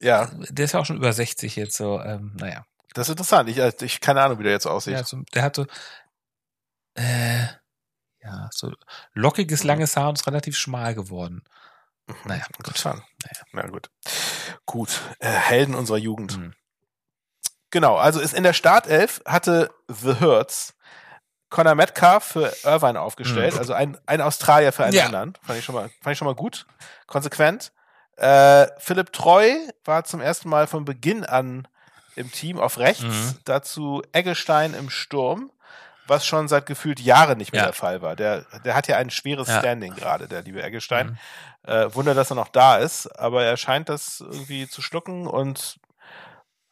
Ja, der ist ja auch schon über 60 jetzt so, ähm, naja. das ist interessant. Ich, äh, ich keine Ahnung, wie der jetzt aussieht. Ja, so, der hat so, äh, ja, so lockiges, langes Haar und ist relativ schmal geworden. Naja, gut. Interessant. Naja. Na gut. Gut. Äh, Helden unserer Jugend. Mhm. Genau, also ist in der Startelf hatte The Hurts Conor Metcalf für Irvine aufgestellt, Mhm. also ein, ein Australier für einen Ja. anderen. Fand ich schon mal, fand ich schon mal gut. Konsequent. Äh, Philipp Treu war zum ersten Mal von Beginn an im Team auf rechts. Mhm. Dazu Eggestein im Sturm, was schon seit gefühlt Jahren nicht mehr Ja. der Fall war. Der, der hat ja ein schweres Ja. Standing gerade, der liebe Eggestein. Mhm. Äh, Wunder, dass er noch da ist, aber er scheint das irgendwie zu schlucken und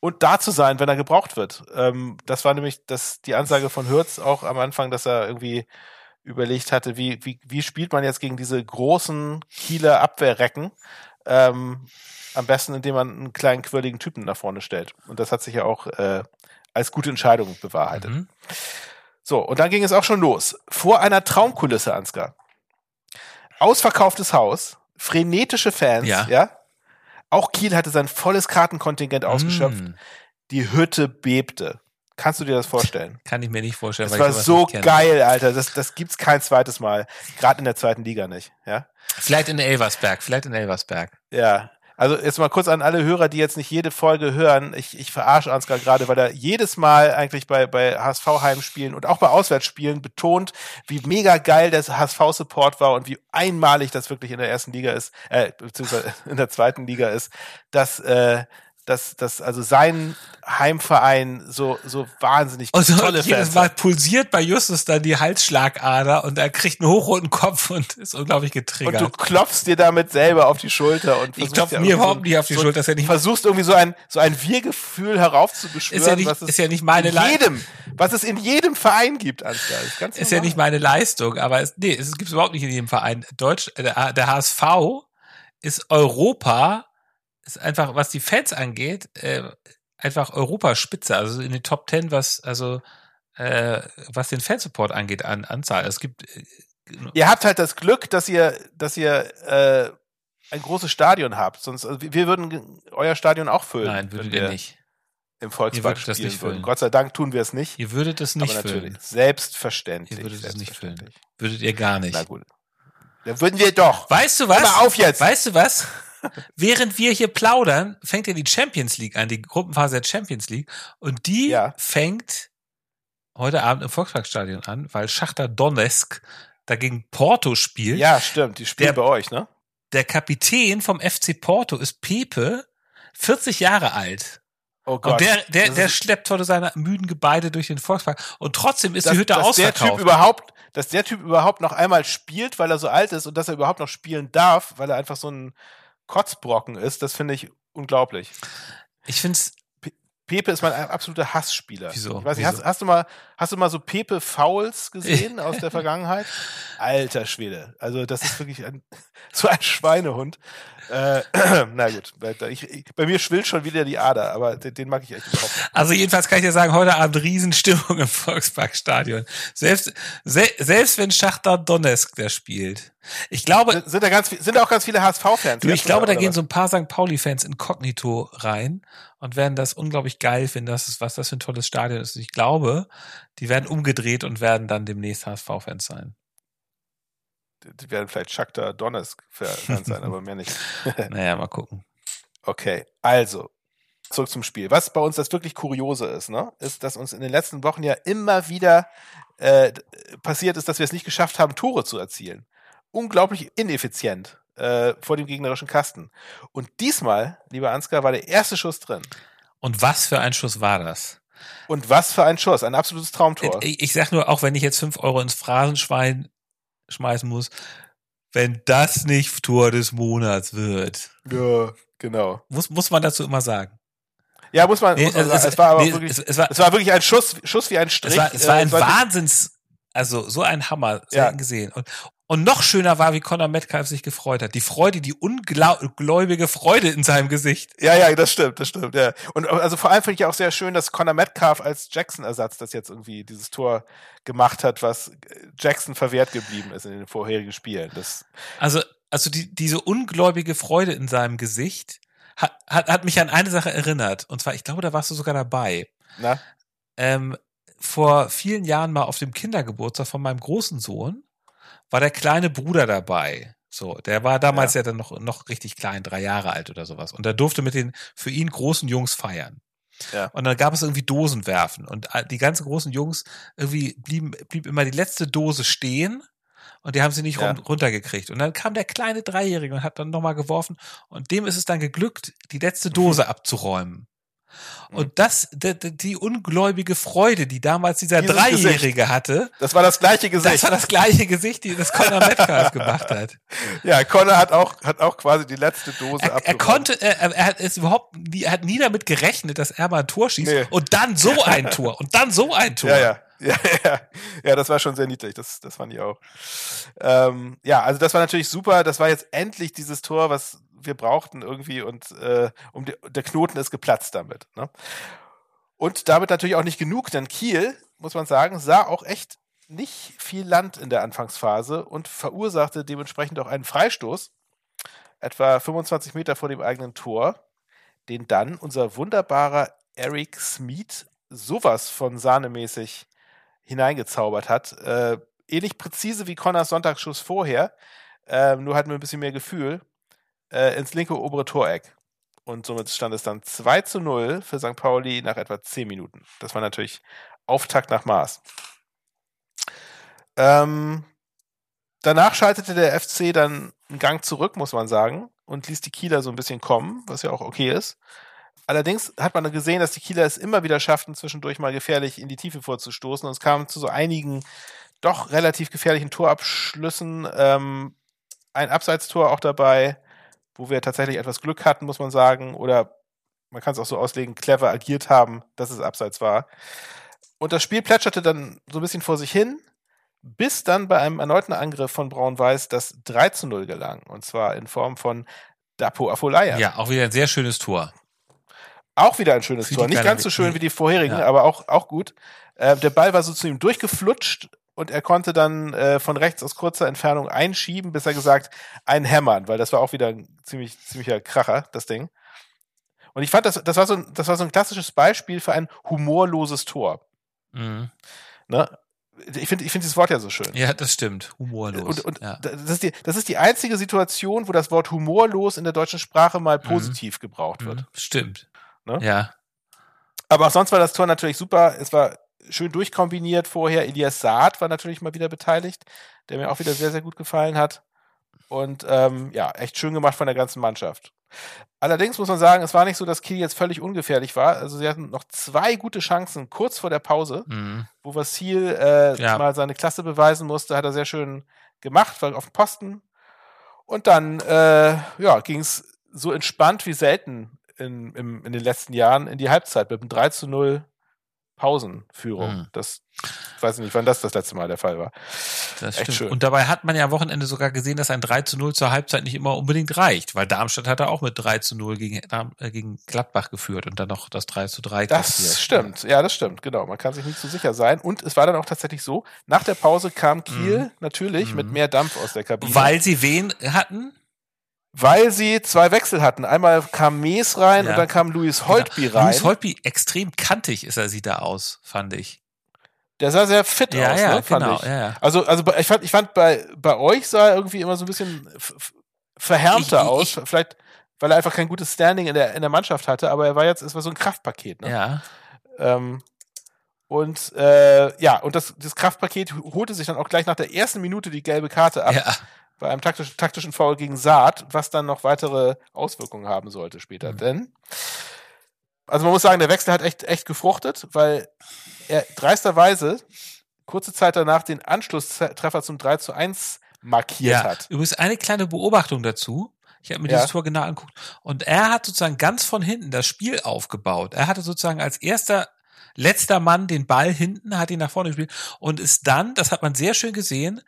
und da zu sein, wenn er gebraucht wird. Ähm, das war nämlich das, die Ansage von Hürz auch am Anfang, dass er irgendwie überlegt hatte, wie, wie, wie spielt man jetzt gegen diese großen Kieler Abwehrrecken? Ähm, am besten, indem man einen kleinen quirligen Typen nach vorne stellt. Und das hat sich ja auch äh, als gute Entscheidung bewahrheitet. Mhm. So, und dann ging es auch schon los. Vor einer Traumkulisse, Ansgar. Ausverkauftes Haus, frenetische Fans, ja. ja? Auch Kiel hatte sein volles Kartenkontingent ausgeschöpft. Mm. Die Hütte bebte. Kannst du dir das vorstellen? Kann ich mir nicht vorstellen. Das war so geil, Alter. Das, das gibt's kein zweites Mal. Gerade in der zweiten Liga nicht. Ja. Vielleicht in Elversberg. Vielleicht in Elversberg. Ja. Also jetzt mal kurz an alle Hörer, die jetzt nicht jede Folge hören. Ich, ich verarsche Ansgar gerade, weil er jedes Mal eigentlich bei, bei HSV-Heimspielen und auch bei Auswärtsspielen betont, wie mega geil der HSV-Support war und wie einmalig das wirklich in der ersten Liga ist, äh, beziehungsweise in der zweiten Liga ist, dass äh, dass, dass also sein Heimverein so, so wahnsinnig also tolle jedes Mal pulsiert bei Justus dann die Halsschlagader und er kriegt einen hochroten Kopf und ist unglaublich getriggert. Und du klopfst dir damit selber auf die Schulter und ich klopfe mir überhaupt so, nicht auf die so, Schulter, ist ja nicht versuchst irgendwie so ein so ein Wir-Gefühl heraufzubeschwören, ist ja nicht, was es ist ja nicht meine in jedem, was es in jedem Verein gibt, Ansgar. Ist, ganz ist ja nicht meine Leistung, aber es, nee, es gibt überhaupt nicht in jedem Verein. Deutsch, der, der HSV ist Europa ist einfach, was die Fans angeht, äh, einfach Europaspitze, also in den Top Ten, was, also, äh, was den Fansupport angeht, an Anzahl. Es gibt. Äh, ihr habt halt das Glück, dass ihr, dass ihr äh, ein großes Stadion habt. Sonst, also wir würden euer Stadion auch füllen. Nein, würdet ihr nicht. Im Volkspark spielen das nicht füllen. Gott sei Dank tun wir es nicht. Ihr würdet es nicht Aber natürlich, füllen. Selbstverständlich. Ihr würdet es nicht füllen. Würdet ihr gar nicht. Na gut. Dann würden wir doch. Weißt du was? Hör mal auf jetzt. Weißt du was? Während wir hier plaudern, fängt ja die Champions League an, die Gruppenphase der Champions League. Und die ja. fängt heute Abend im Volksparkstadion an, weil Schachter Donetsk dagegen Porto spielt. Ja, stimmt. Die spielen der, bei euch, ne? Der Kapitän vom FC Porto ist Pepe, 40 Jahre alt. Oh Gott. Und der, der, der schleppt heute seine müden Gebeide durch den Volkspark. Und trotzdem ist dass, die Hütte dass ausverkauft. Der typ überhaupt, dass der Typ überhaupt noch einmal spielt, weil er so alt ist und dass er überhaupt noch spielen darf, weil er einfach so ein Kotzbrocken ist, das finde ich unglaublich. Ich finde es. Pepe ist mein absoluter Hassspieler. Wieso? Ich weiß nicht, hast, hast, du mal, hast du mal so Pepe Fouls gesehen aus der Vergangenheit? Alter Schwede. Also, das ist wirklich ein, so ein Schweinehund. Äh, na gut, ich, ich, bei mir schwillt schon wieder die Ader, aber den, den, mag ich echt überhaupt nicht. Also jedenfalls kann ich dir sagen, heute Abend Riesenstimmung im Volksparkstadion. Selbst, se, selbst wenn Schachter Donetsk der spielt. Ich glaube. Sind, sind da ganz, sind da auch ganz viele HSV-Fans? Ich glaube, da gehen was? so ein paar St. Pauli-Fans inkognito rein und werden das unglaublich geil finden, dass es, was das für ein tolles Stadion ist. Ich glaube, die werden umgedreht und werden dann demnächst HSV-Fans sein werden vielleicht Shakhtar Donetsk Fans sein, aber mehr nicht. naja, mal gucken. Okay, also zurück zum Spiel. Was bei uns das wirklich Kuriose ist, ne, ist, dass uns in den letzten Wochen ja immer wieder äh, passiert ist, dass wir es nicht geschafft haben, Tore zu erzielen. Unglaublich ineffizient äh, vor dem gegnerischen Kasten. Und diesmal, lieber Ansgar, war der erste Schuss drin. Und was für ein Schuss war das? Und was für ein Schuss, ein absolutes Traumtor. Ich, ich sag nur, auch wenn ich jetzt fünf Euro ins Phrasenschwein schmeißen muss, wenn das nicht Tor des Monats wird. Ja, genau. Muss, muss man dazu immer sagen. Ja, muss man. Nee, muss man es, sagen. es, war aber nee, wirklich, es, es, war, es war wirklich ein Schuss, Schuss wie ein Strich. Es war, es war ein äh, Wahnsinns, also so ein Hammer, selten ja. gesehen. Und, und noch schöner war, wie Conor Metcalf sich gefreut hat. Die Freude, die ungläubige Freude in seinem Gesicht. Ja, ja, das stimmt, das stimmt, ja. Und also vor allem finde ich auch sehr schön, dass Conor Metcalf als Jackson-Ersatz das jetzt irgendwie dieses Tor gemacht hat, was Jackson verwehrt geblieben ist in den vorherigen Spielen. Das also, also die, diese ungläubige Freude in seinem Gesicht hat, hat, hat mich an eine Sache erinnert. Und zwar, ich glaube, da warst du sogar dabei. Na? Ähm, vor vielen Jahren mal auf dem Kindergeburtstag von meinem großen Sohn war der kleine Bruder dabei. So, der war damals ja, ja dann noch, noch richtig klein, drei Jahre alt oder sowas. Und er durfte mit den für ihn großen Jungs feiern. Ja. Und dann gab es irgendwie Dosen werfen. Und die ganzen großen Jungs, irgendwie blieben, blieb immer die letzte Dose stehen. Und die haben sie nicht ja. runtergekriegt. Und dann kam der kleine Dreijährige und hat dann nochmal geworfen. Und dem ist es dann geglückt, die letzte Dose abzuräumen. Und das, die, die ungläubige Freude, die damals dieser Dieses Dreijährige Gesicht. hatte, Das war das gleiche das Gesicht. war das gleiche Gesicht, die das Conor Metcalf gemacht hat. Ja, Connor hat auch, hat auch quasi die letzte Dose Er, er abgeräumt. konnte, er, er hat es überhaupt, nie, er hat nie damit gerechnet, dass er mal ein Tor schießt Nee. und dann so ein Tor und dann so ein Tor. Ja, ja. Ja, ja, ja, das war schon sehr niedlich, das, das fand ich auch. Ähm, ja, also das war natürlich super, das war jetzt endlich dieses Tor, was wir brauchten irgendwie und äh, um die, der Knoten ist geplatzt damit. Ne? Und damit natürlich auch nicht genug, denn Kiel, muss man sagen, sah auch echt nicht viel Land in der Anfangsphase und verursachte dementsprechend auch einen Freistoß, etwa 25 Meter vor dem eigenen Tor, den dann unser wunderbarer Eric Smeed sowas von sahnemäßig hineingezaubert hat. Äh, ähnlich präzise wie Connors Sonntagsschuss vorher, äh, nur halt mit ein bisschen mehr Gefühl, äh, ins linke obere Toreck. Und somit stand es dann 2 zu 0 für St. Pauli nach etwa 10 Minuten. Das war natürlich Auftakt nach Maß. Ähm, danach schaltete der FC dann einen Gang zurück, muss man sagen, und ließ die Kieler so ein bisschen kommen, was ja auch okay ist. Allerdings hat man gesehen, dass die Kieler es immer wieder schafften, zwischendurch mal gefährlich in die Tiefe vorzustoßen. Und es kam zu so einigen doch relativ gefährlichen Torabschlüssen. Ähm, ein Abseitstor auch dabei, wo wir tatsächlich etwas Glück hatten, muss man sagen. Oder man kann es auch so auslegen, clever agiert haben, dass es Abseits war. Und das Spiel plätscherte dann so ein bisschen vor sich hin, bis dann bei einem erneuten Angriff von Braun-Weiß das 3 zu 0 gelang. Und zwar in Form von Dapo Afolaya. Ja, auch wieder ein sehr schönes Tor. Auch wieder ein schönes Tor. Nicht ganz so schön wie die vorherigen, Ja. aber auch, auch gut. Äh, der Ball war so zu ihm durchgeflutscht und er konnte dann äh, von rechts aus kurzer Entfernung einschieben, bis er gesagt, ein Hämmern, weil das war auch wieder ein ziemlich, ziemlicher Kracher, das Ding. Und ich fand, das, das, war so ein, das war so ein klassisches Beispiel für ein humorloses Tor. Mhm. Ne? Ich finde ich find dieses Wort ja so schön. Ja, das stimmt. Humorlos. Und, und ja. das, ist die, das ist die einzige Situation, wo das Wort humorlos in der deutschen Sprache mal positiv gebraucht wird. Mhm. Stimmt. Ne? Ja. Aber auch sonst war das Tor natürlich super. Es war schön durchkombiniert vorher. Elias Saad war natürlich mal wieder beteiligt, der mir auch wieder sehr, sehr gut gefallen hat. Und ähm, ja, echt schön gemacht von der ganzen Mannschaft. Allerdings muss man sagen, es war nicht so, dass Kiel jetzt völlig ungefährlich war. Also sie hatten noch zwei gute Chancen kurz vor der Pause, Mhm. wo Vassil äh, Ja. mal seine Klasse beweisen musste. Hat er sehr schön gemacht, war auf dem Posten. Und dann äh, ja, ging es so entspannt wie selten in, im, in den letzten Jahren in die Halbzeit mit einem 3 zu 0 Pausenführung. Mhm. Das ich weiß ich nicht, wann das das letzte Mal der Fall war. Das Echt stimmt. schön. Und dabei hat man ja am Wochenende sogar gesehen, dass ein 3 zu 0 zur Halbzeit nicht immer unbedingt reicht, weil Darmstadt hat er auch mit 3 zu 0 gegen, äh, gegen Gladbach geführt und dann noch das 3 zu 3 Das kassiert. stimmt, ja, das stimmt, genau. Man kann sich nicht zu sicher sein. Und es war dann auch tatsächlich so, nach der Pause kam Kiel natürlich mit Mhm. mehr Dampf aus der Kabine. Weil sie wen hatten? Weil sie zwei Wechsel hatten. Einmal kam Mees rein Ja. und dann kam Louis Holtby Genau. rein. Louis Holtby, extrem kantig ist er, sieht da aus, fand ich. der sah sehr fit Ja, aus, ja, ne, fand genau. ich. Ja. Also, also ich fand, ich fand bei, bei euch sah er irgendwie immer so ein bisschen verhärmter Ich- ich- aus. Vielleicht, weil er einfach kein gutes Standing in der, in der Mannschaft hatte, aber er war jetzt, es war so ein Kraftpaket. Ne? Ja. Ähm, und äh, ja, und das, das Kraftpaket holte sich dann auch gleich nach der ersten Minute die gelbe Karte ab ja. Bei einem taktischen, taktischen Foul gegen Saat, was dann noch weitere Auswirkungen haben sollte später. Mhm. Denn, also man muss sagen, der Wechsel hat echt, echt gefruchtet, weil er dreisterweise kurze Zeit danach den Anschlusstreffer zum 3 zu 1 markiert ja. hat. Übrigens eine kleine Beobachtung dazu. Ich habe mir Ja. dieses Tor genau angeguckt. Und er hat sozusagen ganz von hinten das Spiel aufgebaut. Er hatte sozusagen als erster, letzter Mann den Ball hinten, hat ihn nach vorne gespielt und ist dann, das hat man sehr schön gesehen,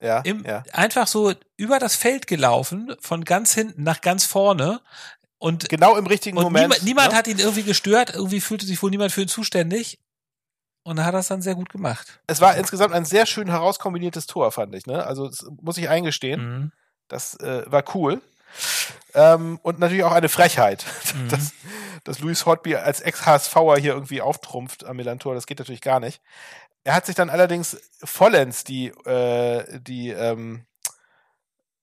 Ja, im, ja. einfach so über das Feld gelaufen, von ganz hinten nach ganz vorne. Und, Genau im richtigen Moment. niemand, niemand ne? hat ihn irgendwie gestört, irgendwie fühlte sich wohl niemand für ihn zuständig. Und er hat das dann sehr gut gemacht. Es war insgesamt ein sehr schön herauskombiniertes Tor, fand ich. Ne? Also muss ich eingestehen. Mhm. Das äh, war cool. Ähm, und natürlich auch eine Frechheit, Mhm. dass, dass Louis Hotby als Ex-HSVer hier irgendwie auftrumpft am Millantor. Das geht natürlich gar nicht. Er hat sich dann allerdings vollends die, äh, die, ähm,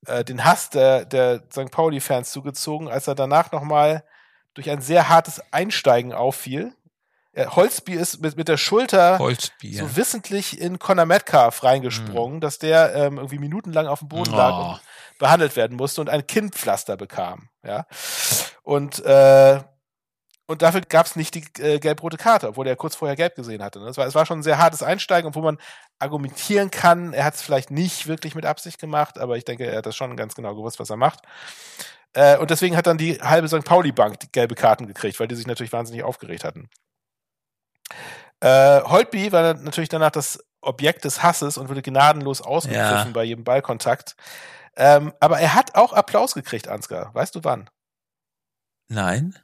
äh, den Hass der, der St. Pauli-Fans zugezogen, als er danach nochmal durch ein sehr hartes Einsteigen auffiel. Äh, Holzby ist mit, mit der Schulter Holzbier. so wissentlich in Conor Metcalf reingesprungen, dass der ähm, irgendwie minutenlang auf dem Boden lag Oh. und behandelt werden musste und ein Kinnpflaster bekam. Ja. Und äh, und dafür gab es nicht die äh, gelb-rote Karte, obwohl er kurz vorher gelb gesehen hatte. Ne? Es, war, es war schon ein sehr hartes Einsteigen, obwohl man argumentieren kann, er hat es vielleicht nicht wirklich mit Absicht gemacht, aber ich denke, er hat das schon ganz genau gewusst, was er macht. Äh, und deswegen hat dann die halbe St. Pauli-Bank die gelbe Karten gekriegt, weil die sich natürlich wahnsinnig aufgeregt hatten. Äh, Holtby war natürlich danach das Objekt des Hasses und wurde gnadenlos ausgegriffen Ja. bei jedem Ballkontakt. Ähm, aber er hat auch Applaus gekriegt, Ansgar. Weißt du wann? Nein?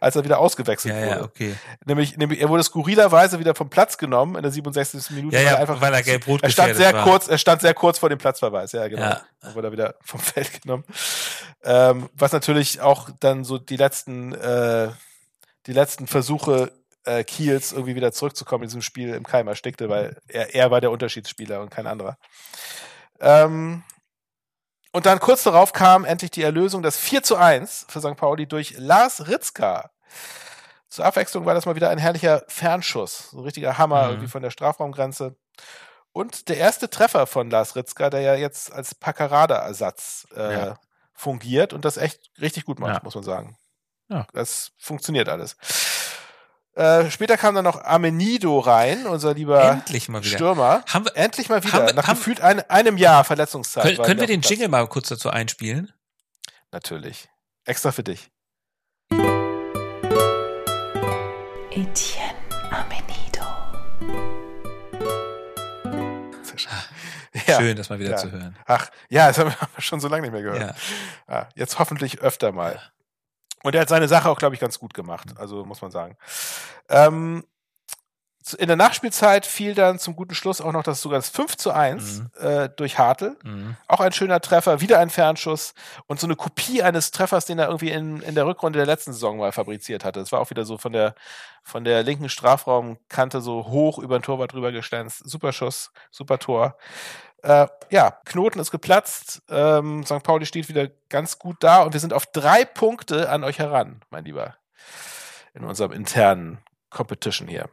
Als er wieder ausgewechselt Ja, wurde. ja, okay. Nämlich, nämlich, er wurde skurrilerweise wieder vom Platz genommen in der 67. Minute. Ja, weil ja, er einfach, weil er gelb-rot er stand sehr war. kurz, er stand sehr kurz vor dem Platzverweis, ja, genau. Ja. Dann wurde er wieder vom Feld genommen. Ähm, was natürlich auch dann so die letzten, äh, die letzten Versuche äh, Kiels irgendwie wieder zurückzukommen in diesem Spiel im Keim erstickte, weil er, er war der Unterschiedsspieler und kein anderer. Ähm, und dann kurz darauf kam endlich die Erlösung, das 4 zu 1 für St. Pauli durch Lars Ritzka. Zur Abwechslung war das mal wieder ein herrlicher Fernschuss. So ein richtiger Hammer Mhm. irgendwie von der Strafraumgrenze. Und der erste Treffer von Lars Ritzka, der ja jetzt als Paccarada-Ersatz äh, Ja. fungiert und das echt richtig gut macht, Ja. muss man sagen. Ja. Das funktioniert alles. Äh, später kam dann noch Amenido rein, unser lieber Endlich mal wieder. Stürmer. Haben wir, Endlich mal wieder, Haben wir- nach haben- gefühlt ein, einem Jahr Verletzungszeit. können, können wir den Platz. Jingle mal kurz dazu einspielen? Natürlich. Extra für dich. Etienne Amenido. Ja. Schön, das mal wieder Ja. zu hören. Ach, ja, das haben wir schon so lange nicht mehr gehört. Ja. Ja, jetzt hoffentlich öfter mal. Und er hat seine Sache auch, glaube ich, ganz gut gemacht. Also muss man sagen. Ähm, in der Nachspielzeit fiel dann zum guten Schluss auch noch das sogar das 5 zu 1 Mhm. äh, durch Hartl. Mhm. Auch ein schöner Treffer, wieder ein Fernschuss und so eine Kopie eines Treffers, den er irgendwie in, in der Rückrunde der letzten Saison mal fabriziert hatte. Es war auch wieder so von der, von der linken Strafraumkante so hoch über den Torwart drüber gestanzt. Super Schuss, super Tor. Äh, ja, Knoten ist geplatzt. Ähm, St. Pauli steht wieder ganz gut da und wir sind auf drei Punkte an euch heran, mein Lieber. In unserem internen Competition hier.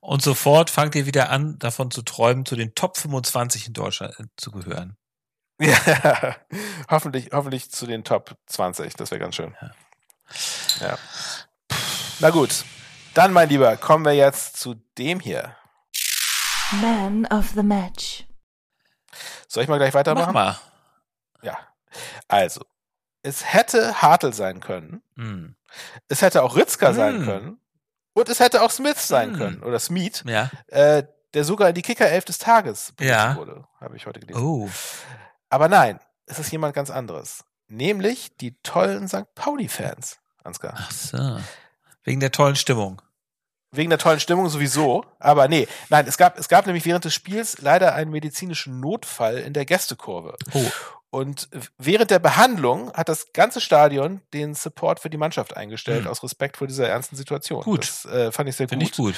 Und sofort fangt ihr wieder an, davon zu träumen, zu den Top 25 in Deutschland äh, zu gehören. Ja, hoffentlich, hoffentlich zu den Top 20. Das wäre ganz schön. Ja. Ja. Na gut. Dann, mein Lieber, kommen wir jetzt zu dem hier. Man of the Match. Soll ich mal gleich Mach weitermachen? mal. Ja. Also, es hätte Hartl sein können. Hm. Es hätte auch Ritzka sein Hm. können. Und es hätte auch Smith sein Hm. können. Oder Smith, Ja. äh, der sogar in die Kicker-Elf des Tages Ja. wurde. Habe ich heute gelesen. Oh. Aber nein, es ist jemand ganz anderes. Nämlich die tollen St. Pauli-Fans, Ansgar. Ach so. Wegen der tollen Stimmung. Wegen der tollen Stimmung sowieso. Aber nee, nein, es gab, es gab nämlich während des Spiels leider einen medizinischen Notfall in der Gästekurve. Oh. Und während der Behandlung hat das ganze Stadion den Support für die Mannschaft eingestellt, Hm. aus Respekt vor dieser ernsten Situation. Gut. Das äh, fand ich sehr Finde gut. ich gut.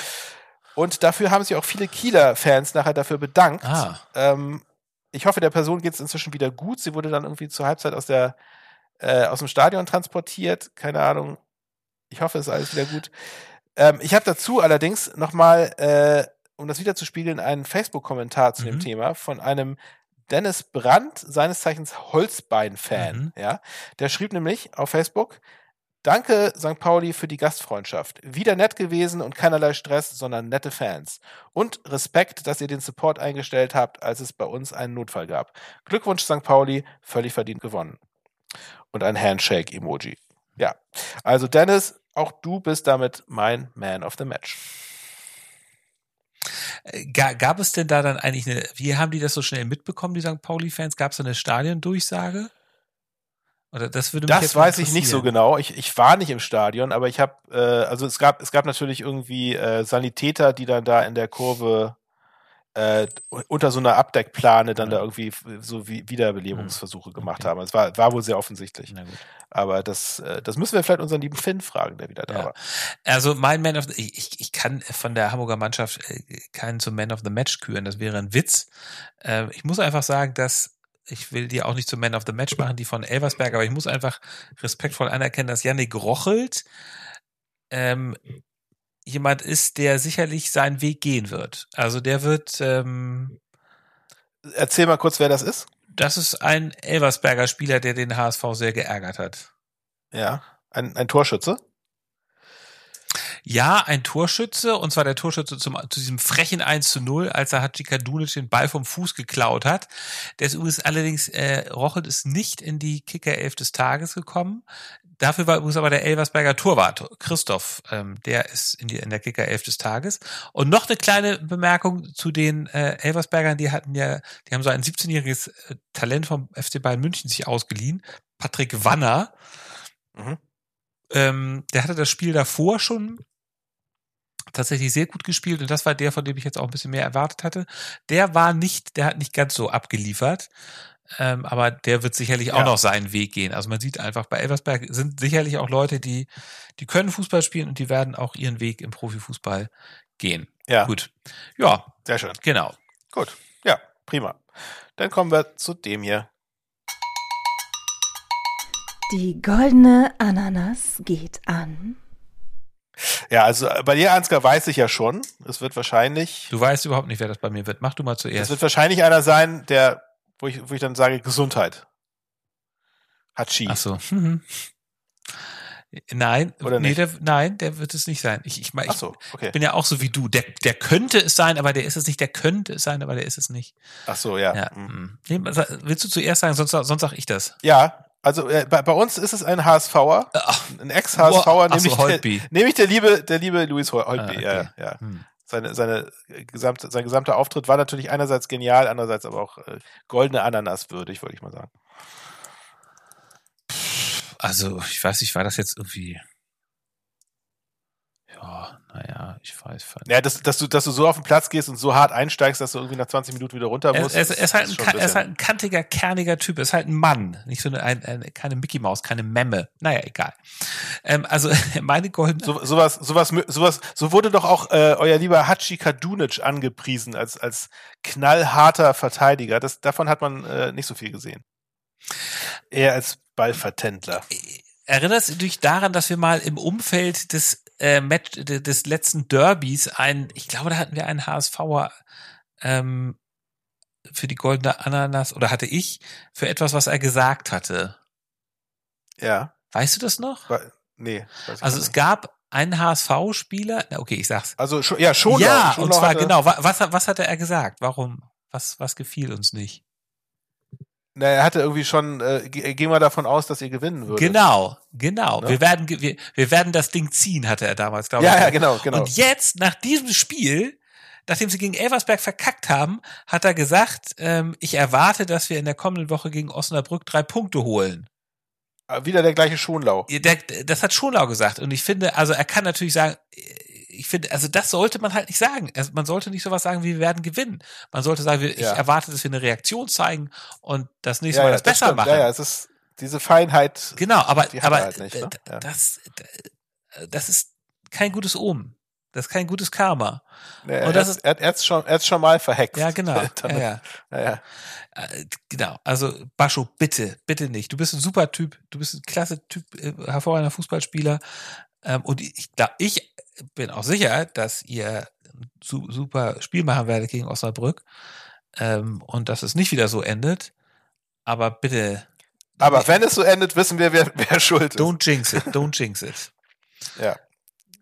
Und dafür haben sich auch viele Kieler-Fans nachher dafür bedankt. Ah. Ähm, ich hoffe, der Person geht es inzwischen wieder gut. Sie wurde dann irgendwie zur Halbzeit aus der äh, aus dem Stadion transportiert. Keine Ahnung. Ich hoffe, es ist alles wieder gut. Ähm, ich habe dazu allerdings nochmal, äh, um das wieder zu spiegeln, einen Facebook-Kommentar zu dem Mhm. Thema von einem Dennis Brandt, seines Zeichens Holzbein-Fan. Mhm. Ja, der schrieb nämlich auf Facebook: Danke, St. Pauli, für die Gastfreundschaft. Wieder nett gewesen und keinerlei Stress, sondern nette Fans. Und Respekt, dass ihr den Support eingestellt habt, als es bei uns einen Notfall gab. Glückwunsch, St. Pauli, völlig verdient gewonnen. Und ein Handshake-Emoji. Ja, also Dennis, auch du bist damit mein Man of the Match. Ga- Gab es denn da dann eigentlich eine, wie haben die das so schnell mitbekommen, die St. Pauli-Fans? Gab es da eine Stadiondurchsage? Oder das würde mich Das weiß ich nicht so genau. Ich, ich war nicht im Stadion, aber ich habe, äh, also es gab, es gab natürlich irgendwie äh, Sanitäter, die dann da in der Kurve äh, unter so einer Abdeckplane dann Ja. da irgendwie so wie Wiederbelebungsversuche gemacht haben. Es war, war wohl sehr offensichtlich. Aber das, äh, das müssen wir vielleicht unseren lieben Finn fragen, der wieder da Ja. war. Also mein Man of the, ich, ich- kann von der Hamburger Mannschaft äh, keinen zum Man of the Match küren, das wäre ein Witz. Äh, ich muss einfach sagen, dass ich will die auch nicht zum Man of the Match machen, die von Elversberg, aber ich muss einfach respektvoll anerkennen, dass Yannick Rochelt ähm, jemand ist, der sicherlich seinen Weg gehen wird. Also der wird, ähm, Erzähl mal kurz, wer das ist. das ist ein Elversberger Spieler, der den HSV sehr geärgert hat. Ja. Ein, ein Torschütze. Ja, ein Torschütze, und zwar der Torschütze zum, zu diesem frechen 1 zu 0, als er Hachika Dunic den Ball vom Fuß geklaut hat. Der ist übrigens allerdings, äh, Rochelt ist nicht in die Kicker-Elf des Tages gekommen. Dafür war übrigens aber der Elversberger Torwart, Christoph, ähm, der ist in, die, in der Kicker-Elf des Tages. Und noch eine kleine Bemerkung zu den äh, Elversbergern, die hatten ja, die haben so ein 17-jähriges äh, Talent vom FC Bayern München sich ausgeliehen, Patrick Wanner. Mhm. Ähm, der hatte das Spiel davor schon tatsächlich sehr gut gespielt und das war der, von dem ich jetzt auch ein bisschen mehr erwartet hatte. Der war nicht, der hat nicht ganz so abgeliefert. Ähm, aber der wird sicherlich ja. auch noch seinen Weg gehen. Also man sieht einfach, bei Elversberg sind sicherlich auch Leute, die, die können Fußball spielen und die werden auch ihren Weg im Profifußball gehen. Ja. Gut. Ja. Sehr schön. Genau. Gut. Ja, prima. Dann kommen wir zu dem hier. Die goldene Ananas geht an. Ja, also äh, bei dir, Ansgar, weiß ich ja schon. Es wird wahrscheinlich. Du weißt überhaupt nicht, wer das bei mir wird. Mach du mal zuerst. Es wird wahrscheinlich einer sein, der, wo ich, wo ich dann sage, Gesundheit. Hachi. Ach so. Nein, Oder nee, der, nein, der wird es nicht sein. Ich, ich, ich, so, okay. bin ja auch so wie du. Der, der könnte es sein, aber der ist es nicht. Der könnte es sein, aber der ist es nicht. Ach so, ja. ja. Mhm. Nee, willst du zuerst sagen, sonst, sonst sag ich das. Ja, also äh, bei, bei uns ist es ein HSVer, ein Ex-HSVer, nämlich, so, der, nämlich der liebe, der liebe Luis Holtby. Ah, okay. Ja, ja. Hm. Seine, seine gesamte, sein gesamter Auftritt war natürlich einerseits genial, andererseits aber auch äh, goldene Ananas würdig, wollte ich mal sagen. Also ich weiß nicht, war das jetzt irgendwie ja, naja, ich weiß. Ja, dass, dass, du, dass du so auf den Platz gehst und so hart einsteigst, dass du irgendwie nach 20 Minuten wieder runter musst. Er, er, er, ist, halt ein, er ist halt ein kantiger, kerniger Typ. Er ist halt ein Mann. Nicht so eine, eine, eine keine Mickey Maus, keine Memme. Naja, egal. Ähm, also, meine goldene. So, sowas, sowas, sowas, so wurde doch auch äh, euer lieber Hachi Kadunic angepriesen als, als knallharter Verteidiger. Das, davon hat man äh, nicht so viel gesehen. Eher als Ballvertändler. Erinnerst du dich daran, dass wir mal im Umfeld des äh, Match, des letzten Derbys ein, ich glaube, da hatten wir einen HSVer ähm, für die goldene Ananas oder hatte ich für etwas, was er gesagt hatte. Ja. Weißt du das noch? nee. Also es gab einen HSV-Spieler, okay, ich sag's. Also schon, ja, schon. Ja, und zwar genau, was, was hatte er gesagt? Warum? Was, was gefiel uns nicht? Na, er hatte irgendwie schon, äh, gehen wir davon aus, dass ihr gewinnen würdet. Genau, genau. Ne? Wir werden, wir, wir werden das Ding ziehen, hatte er damals, glaube ich. Ja, ja, genau, genau. Und jetzt, nach diesem Spiel, nachdem sie gegen Elversberg verkackt haben, hat er gesagt, ähm, ich erwarte, dass wir in der kommenden Woche gegen Osnabrück drei Punkte holen. Ah, wieder der gleiche Schonlau. Der, das hat Schonlau gesagt. Und ich finde, also er kann natürlich sagen, ich finde, also das sollte man halt nicht sagen. Also man sollte nicht sowas sagen, wie wir werden gewinnen. Man sollte sagen, ich ja. erwarte, dass wir eine Reaktion zeigen und das nächste ja, Mal das, das besser stimmt. machen. Ja, ja, es ist diese Feinheit. Genau, aber, aber halt nicht, ne? das, das ist kein gutes Omen. Das ist kein gutes Karma. Ja, und das ist, er, hat es schon, er hat's schon mal verhext. Ja, genau. ja, ja. ja, ja. Äh, genau. Also, Bascho, bitte, bitte nicht. Du bist ein super Typ. Du bist ein klasse Typ, äh, hervorragender Fußballspieler. Ähm, und ich, ich bin auch sicher, dass ihr ein super Spiel machen werdet gegen Osnabrück ähm, und dass es nicht wieder so endet. Aber bitte. Aber wenn es so endet, wissen wir, wer, wer schuld ist. Don't jinx it, don't jinx it. ja.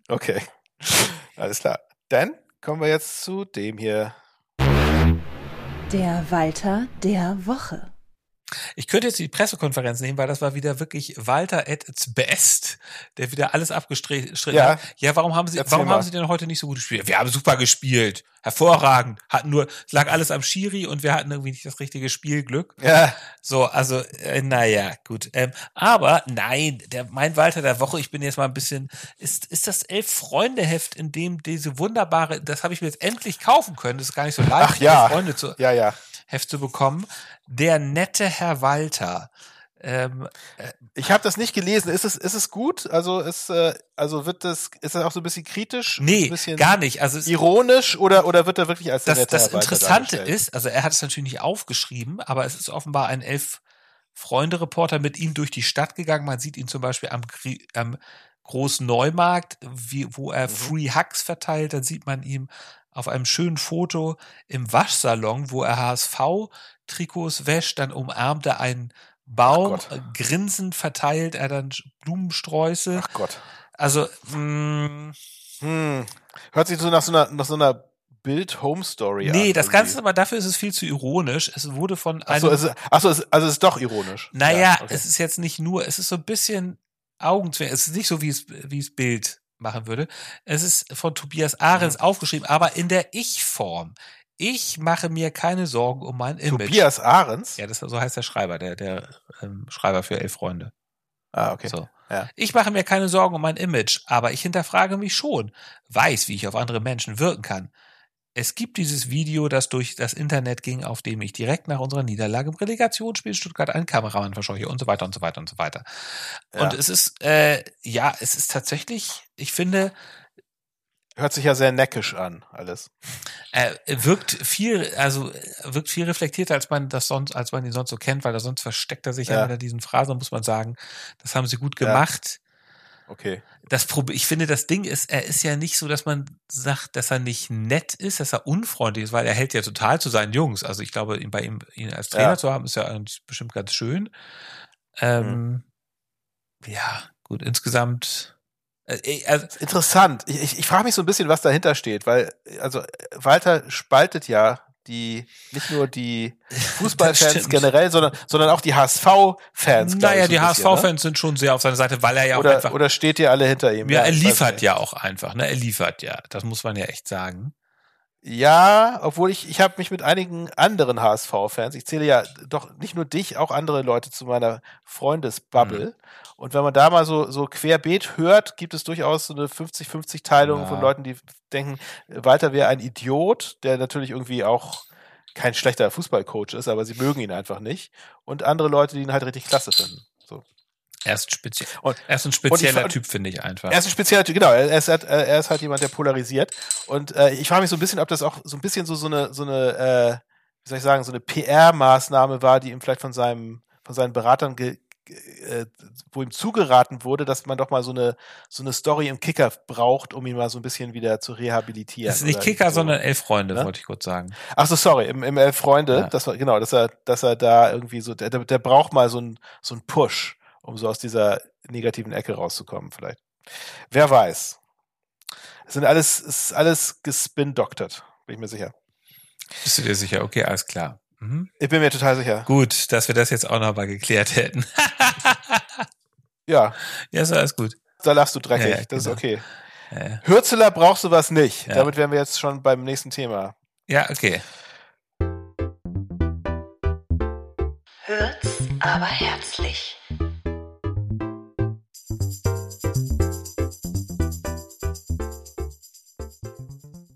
Okay. Alles klar. Dann kommen wir jetzt zu dem hier. Der Walter der Woche. Ich könnte jetzt die Pressekonferenz nehmen, weil das war wieder wirklich Walter at its best, der wieder alles abgestritten ja. hat. Ja, warum haben Sie, warum haben Sie denn heute nicht so gut gespielt? Wir haben super gespielt. Hervorragend. Hatten nur, es lag alles am Schiri und wir hatten irgendwie nicht das richtige Spielglück. Ja. So, also, äh, naja, gut. Ähm, aber nein, der, mein Walter der Woche, ich bin jetzt mal ein bisschen, ist, ist das Elf-Freunde-Heft, in dem diese wunderbare, das habe ich mir jetzt endlich kaufen können. Das ist gar nicht so leicht, Ach, ja. Freunde zu. Ja, ja Heft zu bekommen. Der nette Herr Walter. Ähm, äh, ich habe das nicht gelesen. Ist es, ist es gut? Also ist, äh, also wird das, ist das auch so ein bisschen kritisch? Nee, bisschen gar nicht. Also ironisch oder oder wird er wirklich als der das, das Interessante ist, also er hat es natürlich nicht aufgeschrieben, aber es ist offenbar ein elf Freunde Reporter mit ihm durch die Stadt gegangen. Man sieht ihn zum Beispiel am, am Großen Neumarkt, wie, wo er mhm. Free Hugs verteilt. Dann sieht man ihn auf einem schönen Foto im Waschsalon, wo er HSV-Trikots wäscht, dann umarmt er einen Baum, äh, grinsend verteilt er dann Blumensträuße. Ach Gott. Also, mh, mm, Hört sich so nach so einer, nach so einer Bild-Home-Story an. Nee, das irgendwie. Ganze, aber dafür ist es viel zu ironisch. Es wurde von einem. Achso, es ist, achso, es, also es ist doch ironisch. naja, Ja, okay. es ist jetzt nicht nur, es ist so ein bisschen Augenzwinkern. Es ist nicht so, wie es, wie es Bild machen würde. Es ist von Tobias Ahrens Mhm. aufgeschrieben, aber in der Ich-Form. Ich mache mir keine Sorgen um mein Image. Tobias Ahrens? Ja, das so heißt der Schreiber, der, der ähm, Schreiber für elf Freunde. Ah, okay. So. Ja. Ich mache mir keine Sorgen um mein Image, aber ich hinterfrage mich schon, weiß, wie ich auf andere Menschen wirken kann. Es gibt dieses Video, das durch das Internet ging, auf dem ich direkt nach unserer Niederlage im Relegationsspiel Stuttgart einen Kameramann verscheuche und so weiter und so weiter und so weiter. Ja. Und es ist, äh, ja, es ist tatsächlich, ich finde, Hört sich ja sehr neckisch an, alles. äh, wirkt viel, also äh, wirkt viel reflektierter, als man das sonst, als man ihn sonst so kennt, weil er sonst versteckt er sich ja, hinter diesen Phrasen, muss man sagen. Das haben sie gut Ja. Okay. das Problem, ich finde, das Ding ist, er ist ja nicht so, dass man sagt, dass er nicht nett ist, dass er unfreundlich ist, weil er hält ja total zu seinen Jungs. Also ich glaube, ihn bei ihm, ihn als Trainer Ja. zu haben, ist ja eigentlich bestimmt ganz schön. Ähm, Ja, gut, insgesamt, äh, also, Interessant. Ich, ich, ich frage mich so ein bisschen, was dahinter steht, weil, also, Walter spaltet ja die, nicht nur die Fußballfans generell, sondern, sondern auch die HSV-Fans. naja, die bisschen, ne? HSV-Fans sind schon sehr auf seiner Seite, weil er ja auch Oder, einfach, oder steht ihr alle hinter ihm? ja, er liefert ja auch einfach, ne, er liefert ja, das muss man ja echt sagen. Ja, obwohl ich, ich habe mich mit einigen anderen HSV-Fans, ich zähle ja doch nicht nur dich, auch andere Leute zu meiner Freundesbubble. Mhm. Und wenn man da mal so, so querbeet hört, gibt es durchaus so eine 50-50-Teilung Ja. von Leuten, die denken, Walter wäre ein Idiot, der natürlich irgendwie auch kein schlechter Fußballcoach ist, aber sie mögen ihn einfach nicht. Und andere Leute, die ihn halt richtig klasse finden. Er ist, spezie Und- er ist ein spezieller ich- Typ, finde ich einfach. Er ist ein spezieller Typ, genau. Er ist, er ist halt jemand, der polarisiert. Und äh, ich frage mich so ein bisschen, ob das auch so ein bisschen so, so eine, so eine äh, wie soll ich sagen, so eine PR-Maßnahme war, die ihm vielleicht von seinem, von seinen Beratern ge, äh, wo ihm zugeraten wurde, dass man doch mal so eine, so eine Story im Kicker braucht, um ihn mal so ein bisschen wieder zu rehabilitieren. das ist nicht Kicker, so. sondern elf Freunde, Ne? wollte ich kurz sagen. Ach so, sorry, im, im Elf Freunde, Ja. das war, genau, dass er, dass er da irgendwie so, der, der der braucht mal so ein, so ein Push, um so aus dieser negativen Ecke rauszukommen, vielleicht. Wer weiß. Es sind alles, es ist alles gespin-doktert, bin ich mir sicher. Bist du dir sicher? Okay, alles klar. Mhm. Ich bin mir total sicher. Gut, dass wir das jetzt auch noch mal geklärt hätten. Ja, ja, ist alles gut. da lachst du dreckig, Ja, ja, das genau. ist okay. Äh, Hürzeler brauchst du was nicht. Ja. Damit wären wir jetzt schon beim nächsten Thema. ja, okay. Hört's aber herzlich.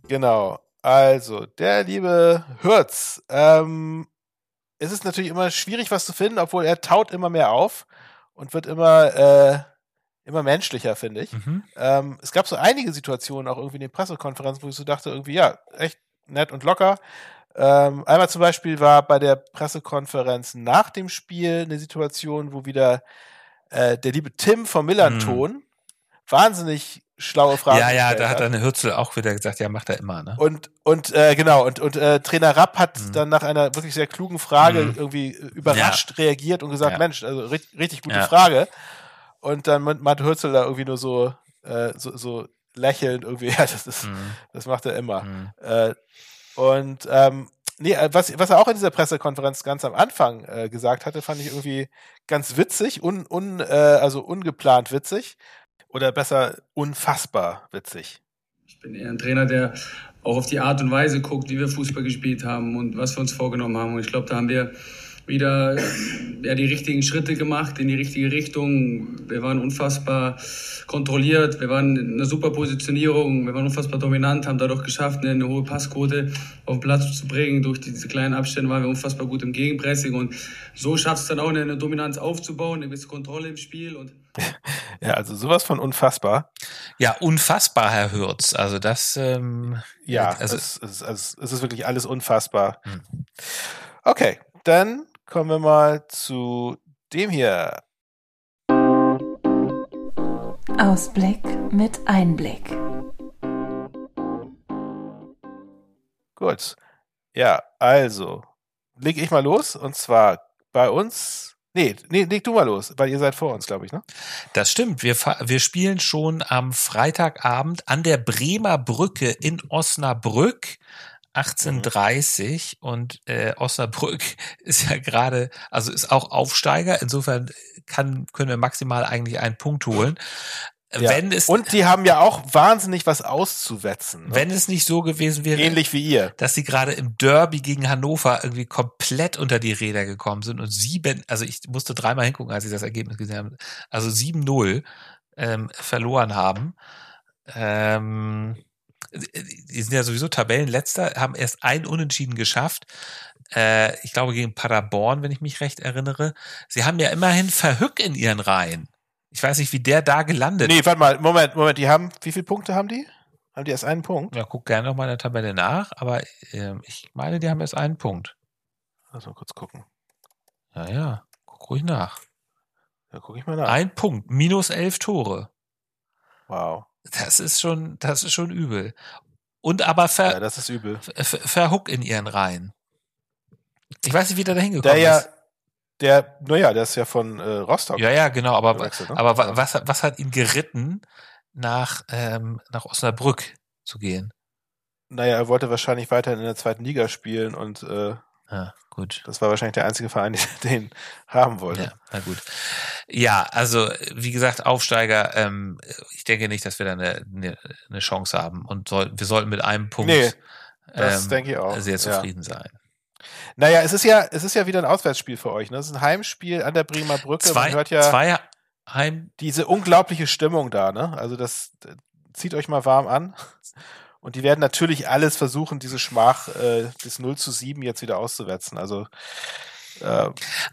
Genau. Also, der liebe Hürz. Ähm, es ist natürlich immer schwierig, was zu finden, obwohl er taut immer mehr auf und wird immer, äh, immer menschlicher, finde ich. Mhm. Ähm, es gab so einige Situationen, auch irgendwie in den Pressekonferenzen, wo ich so dachte, irgendwie, ja, echt nett und locker. Ähm, einmal zum Beispiel war bei der Pressekonferenz nach dem Spiel eine Situation, wo wieder äh, der liebe Tim vom Millanton wahnsinnig schlaue Fragen Mhm. Ja, ja, da hat dann Hürzel auch wieder gesagt, ja, macht er immer, ne? und, und äh, genau, und, und äh, Trainer Rapp hat Mhm. dann nach einer wirklich sehr klugen Frage Mhm. irgendwie äh, überrascht reagiert und gesagt, Ja. Mensch, also richtig, richtig gute Ja. Frage. Und dann meint Hürzel da irgendwie nur so, äh, so, so lächelnd irgendwie, ja, das ist, Mhm. das macht er immer. Mhm. Äh, und ähm, nee, äh, was, was er auch in dieser Pressekonferenz ganz am Anfang äh, gesagt hatte, fand ich irgendwie ganz witzig, un, un, äh, also ungeplant witzig. Oder besser unfassbar witzig. Ich bin eher ein Trainer, der auch auf die Art und Weise guckt, wie wir Fußball gespielt haben und was wir uns vorgenommen haben. Und ich glaube, da haben wir wieder ja, die richtigen Schritte gemacht in die richtige Richtung. Wir waren unfassbar kontrolliert, wir waren in einer super Positionierung, wir waren unfassbar dominant, haben dadurch geschafft, eine, eine hohe Passquote auf den Platz zu bringen. Durch diese kleinen Abstände waren wir unfassbar gut im Gegenpressing und so schaffst du dann auch eine, eine Dominanz aufzubauen, eine gewisse Kontrolle im Spiel und Ja, also sowas von unfassbar. Ja, unfassbar, Herr Hürz. Also das, ähm, Ja, also es, es, es, es ist wirklich alles unfassbar. Hm. Okay, dann kommen wir mal zu dem hier. Ausblick mit Einblick. Gut. Ja, also, leg ich mal los. Und zwar bei uns Nee, nee, leg du mal los, weil ihr seid vor uns, glaube ich, ne? Das stimmt. Wir, wir spielen schon am Freitagabend an der Bremer Brücke in Osnabrück. 1830 und äh, Osnabrück ist ja gerade, also ist auch Aufsteiger. Insofern kann, können wir maximal eigentlich einen Punkt holen. Ja. Wenn es, Und die haben ja auch wahnsinnig was auszuwetzen. Ne? wenn es nicht so gewesen wäre, Ähnlich wie ihr. dass sie gerade im Derby gegen Hannover irgendwie komplett unter die Räder gekommen sind und sieben, also ich musste dreimal hingucken, als ich das Ergebnis gesehen habe, also 7-0 ähm, verloren haben. Ähm, die sind ja sowieso Tabellenletzter, haben erst ein Unentschieden geschafft. Äh, ich glaube gegen Paderborn, wenn ich mich recht erinnere. Sie haben ja immerhin Verhück in ihren Reihen. Ich weiß nicht, wie der da gelandet Nee, warte mal, Moment, Moment, die haben, wie viele Punkte haben die? Haben die erst einen Punkt? Ja, guck gerne noch mal in der Tabelle nach, aber ähm, ich meine, die haben erst einen Punkt. Lass mal kurz gucken. Ja, ja, guck ruhig nach. Da gucke ich mal nach. Ein Punkt, minus elf Tore. Wow. Das ist schon, das ist schon übel. Und aber Ja, ver, das ist übel. ver, verhuck in ihren Reihen. Ich weiß nicht, wie der da hingekommen Der ja, ist. Der, naja, der ist ja von äh, Rostock. Ja, ja, genau, aber, gewechselt, ne? aber Ja. was, hat- was hat ihn geritten, nach, ähm, nach Osnabrück zu gehen? Naja, er wollte wahrscheinlich weiterhin in der zweiten Liga spielen und äh, Ja, gut. das war wahrscheinlich der einzige Verein, der den haben wollte. Ja, na gut. Ja, also wie gesagt, Aufsteiger, ähm, ich denke nicht, dass wir da eine, eine, eine Chance haben und soll, wir sollten mit einem Punkt Nee, das ähm, denke ich auch, sehr ja. zufrieden sein. Naja, es ist ja, es ist ja wieder ein Auswärtsspiel für euch. Ne? Es ist ein Heimspiel an der Bremer Brücke. Zwei, Man hört ja zwei Heim, diese unglaubliche Stimmung da. Ne? Also das äh, zieht euch mal warm an. Und die werden natürlich alles versuchen, diese Schmach äh, des 0 zu 7 jetzt wieder auszuwetzen. Also äh,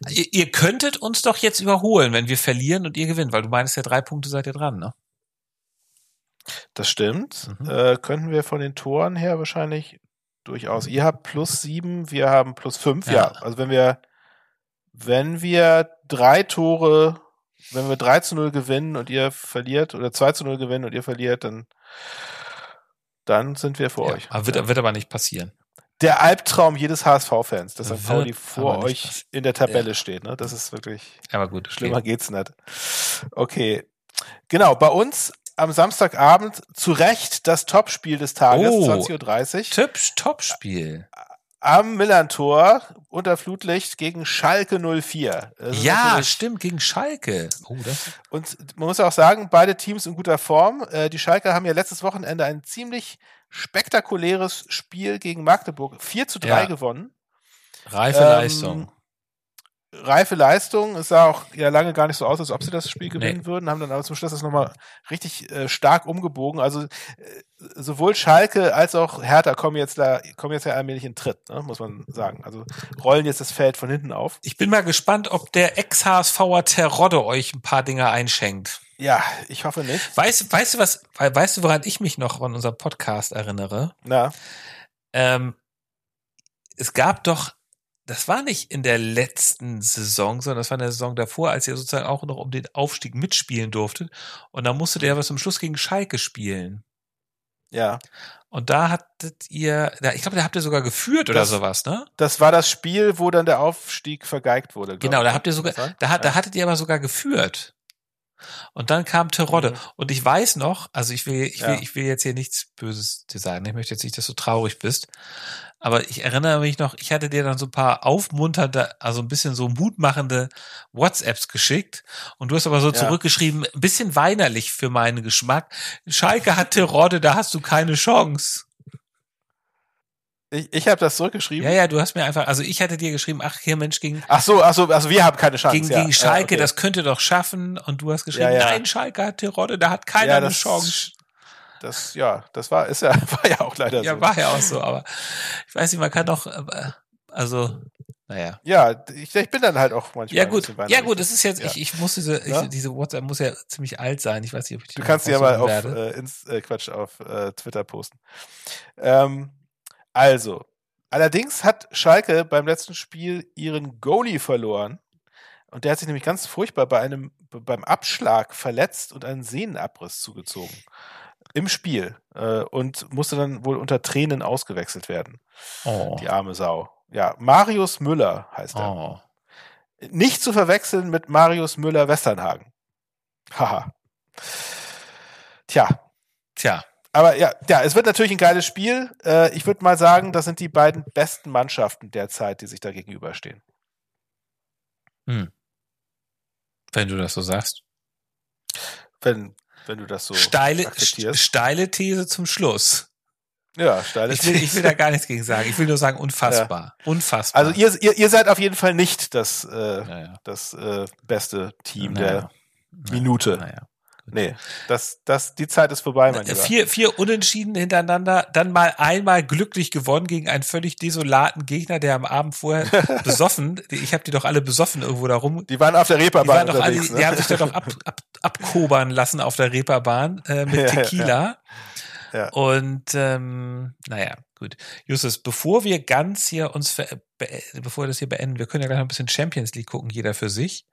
ihr, ihr könntet uns doch jetzt überholen, wenn wir verlieren und ihr gewinnt, weil du meinst ja drei Punkte seid ihr dran, ne? das stimmt. Mhm. Äh, könnten wir von den Toren her wahrscheinlich durchaus. Ihr habt plus 7, wir haben plus 5. Ja. Ja. also wenn wir, wenn wir drei Tore, wenn wir 3 zu 0 gewinnen und ihr verliert, oder 2 zu 0 gewinnen und ihr verliert, dann, dann sind wir vor Ja, euch. aber wird, wird aber nicht passieren. der Albtraum jedes HSV-Fans, dass St. Pauli vor euch passieren. in der Tabelle steht. Ne? Das ist wirklich Aber gut, schlimmer okay. geht's nicht. Okay. Genau, bei uns am Samstagabend zu Recht das Topspiel des Tages, Oh. 20.30 Uhr. Tipps, Topspiel. Am Millantor unter Flutlicht gegen Schalke 04. Das Ja, stimmt, gegen Schalke. Oh, Und man muss auch sagen, beide Teams in guter Form. Äh, Die Schalke haben ja letztes Wochenende ein ziemlich spektakuläres Spiel gegen Magdeburg 4 zu 3 Ja. gewonnen. reife Ähm, Leistung. Reife Leistung. Es sah auch ja lange gar nicht so aus, als ob sie das Spiel gewinnen Nee. würden, haben dann aber zum Schluss das nochmal richtig äh, stark umgebogen. Also äh, sowohl Schalke als auch Hertha kommen jetzt da, kommen jetzt ja allmählich in Tritt, ne, muss man sagen. Also rollen jetzt das Feld von hinten auf. Ich bin mal gespannt, ob der Ex-HSVer Terodde euch ein paar Dinge einschenkt. Ja, ich hoffe nicht. Weißt, weißt du was, weißt du, woran ich mich noch an unserem Podcast erinnere? Na, Ähm, es gab doch, das war nicht in der letzten Saison, sondern das war in der Saison davor, als ihr sozusagen auch noch um den Aufstieg mitspielen durftet. Und da musstet ihr ja was zum Schluss gegen Schalke spielen. ja. Und da hattet ihr, ich glaube, da habt ihr sogar geführt oder Das- sowas, ne? Das war das Spiel, wo dann der Aufstieg vergeigt wurde. Genau, da habt ihr sogar, da, Ja. da hattet ihr aber sogar geführt. Und dann kam Terodde. Mhm. Und ich weiß noch, also ich will, ich will, Ja. ich will jetzt hier nichts Böses dir sagen. Ich möchte jetzt nicht, dass du traurig bist. Aber ich erinnere mich noch, ich hatte dir dann so ein paar aufmunternde, also ein bisschen so mutmachende WhatsApps geschickt. Und du hast aber so Ja. zurückgeschrieben, ein bisschen weinerlich für meinen Geschmack. Schalke hat Terodde, da hast du keine Chance. Ich, ich habe das zurückgeschrieben. Ja, ja, du hast mir einfach, also ich hatte dir geschrieben, ach, hier Mensch, gegen, Ach so, ach so, also wir haben keine Chance. gegen, ja. gegen Schalke, Ja, okay. das könnte doch schaffen. Und du hast geschrieben, Ja, nein, Schalke hat Terodde, da hat keiner Ja, eine das- Chance. Das, ja, das war, ist ja, war ja auch leider Ja, so. war ja auch so, aber ich weiß nicht, man kann doch, äh, also, naja. Ja, ich, ich bin dann halt auch manchmal. Ja gut, ja gut, es ist jetzt, Ja. ich, ich muss diese, Ja? ich, diese WhatsApp muss ja ziemlich alt sein. Ich weiß nicht, ob ich die Du kannst sie ja mal auf, äh, ins, äh, Quatsch, auf äh, Twitter posten. Ähm, also, allerdings hat Schalke beim letzten Spiel ihren Goalie verloren. Und der hat sich nämlich ganz furchtbar bei einem, beim Abschlag verletzt und einen Sehnenabriss zugezogen. Im Spiel. Äh, und musste dann wohl unter Tränen ausgewechselt werden. Oh. Die arme Sau. Ja, Marius Müller heißt er. oh. Nicht zu verwechseln mit Marius Müller-Westernhagen. Haha. Tja. Tja. Aber ja, ja, es wird natürlich ein geiles Spiel. Äh, ich würde mal sagen, das sind die beiden besten Mannschaften derzeit, die sich da gegenüberstehen. Hm. Wenn du das so sagst. Wenn, wenn du das so steile, steile These zum Schluss. Ja, steile Ich will, ich will da gar nichts gegen sagen. Ich will nur sagen, unfassbar. Unfassbar. Also ihr, ihr, ihr seid auf jeden Fall nicht das, äh, Naja. das äh, beste Team Naja. der Minute. Naja. Nee, das, das, die Zeit ist vorbei, mein Lieber. Vier, vier Unentschieden hintereinander, dann mal einmal glücklich gewonnen gegen einen völlig desolaten Gegner, der am Abend vorher besoffen, ich habe die doch alle besoffen irgendwo da rum. Die waren auf der Die, Reeperbahn waren doch alle, unterwegs. die haben ne? sich da doch ab, ab, abkobern lassen auf der Reeperbahn äh, mit Ja, ja, Tequila. Ja. Und ähm, naja, gut. Justus, bevor wir ganz hier uns, bevor wir das hier beenden, wir können ja gleich noch ein bisschen Champions League gucken, jeder für sich.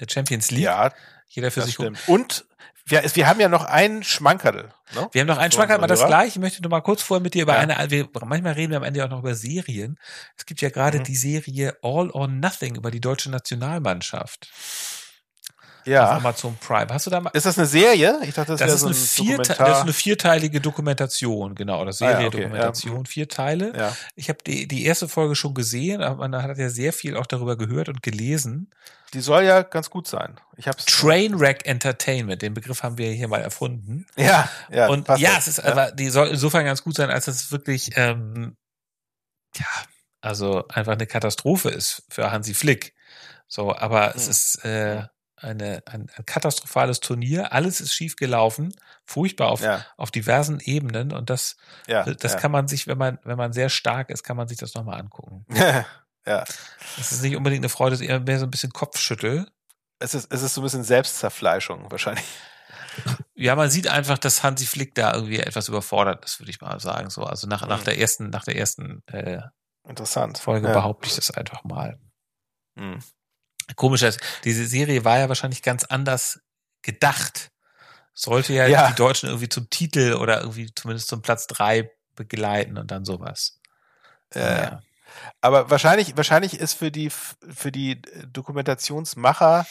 Der Champions League, ja, jeder für das sich stimmt. Und wir, wir haben ja noch einen Schmankerl. Ne? Wir haben noch einen So, Schwank, aber das Hörer. gleich. Ich möchte nur mal kurz vorher mit dir über Ja. eine, wir, manchmal reden wir am Ende auch noch über Serien. Es gibt ja gerade Mhm. die Serie All or Nothing über die deutsche Nationalmannschaft auf Ja. Amazon Prime. Hast du da mal? Ist das eine Serie? Ich dachte, das, Das ist, so eine Dokumentar. das ist eine vierteilige Dokumentation, genau, oder Ah ja, Serie, okay, Dokumentation, vier Teile. ja. Ich habe die, die erste Folge schon gesehen, aber man hat ja sehr viel auch darüber gehört und gelesen. Die soll ja ganz gut sein. Ich hab's. Trainwreck Entertainment, den Begriff haben wir hier mal erfunden. Ja, ja. und ja, es ist aber, die soll insofern ganz gut sein, als es wirklich, ähm, ja, also einfach eine Katastrophe ist für Hansi Flick. So, aber es Hm. ist äh, eine, ein, ein katastrophales Turnier. Alles ist schief gelaufen, furchtbar auf, Ja, auf diversen Ebenen. Und das, ja. das ja. kann man sich, wenn man, wenn man sehr stark ist, kann man sich das nochmal angucken. ja. Das ist nicht unbedingt eine Freude, es ist eher mehr so ein bisschen Kopfschüttel. Es ist, es ist so ein bisschen Selbstzerfleischung wahrscheinlich. Ja, man sieht einfach, dass Hansi Flick da irgendwie etwas überfordert ist, würde ich mal sagen. So, also nach, nach Mhm. der ersten, nach der ersten äh, Interessant. Folge ja. behaupte ich das einfach mal. Mhm. Komisch, dass diese Serie war ja wahrscheinlich ganz anders gedacht. Sollte ja, Ja. die Deutschen irgendwie zum Titel oder irgendwie zumindest zum Platz drei begleiten und dann sowas. Ja, ja. Aber wahrscheinlich, wahrscheinlich ist für die, für die Dokumentationsmacher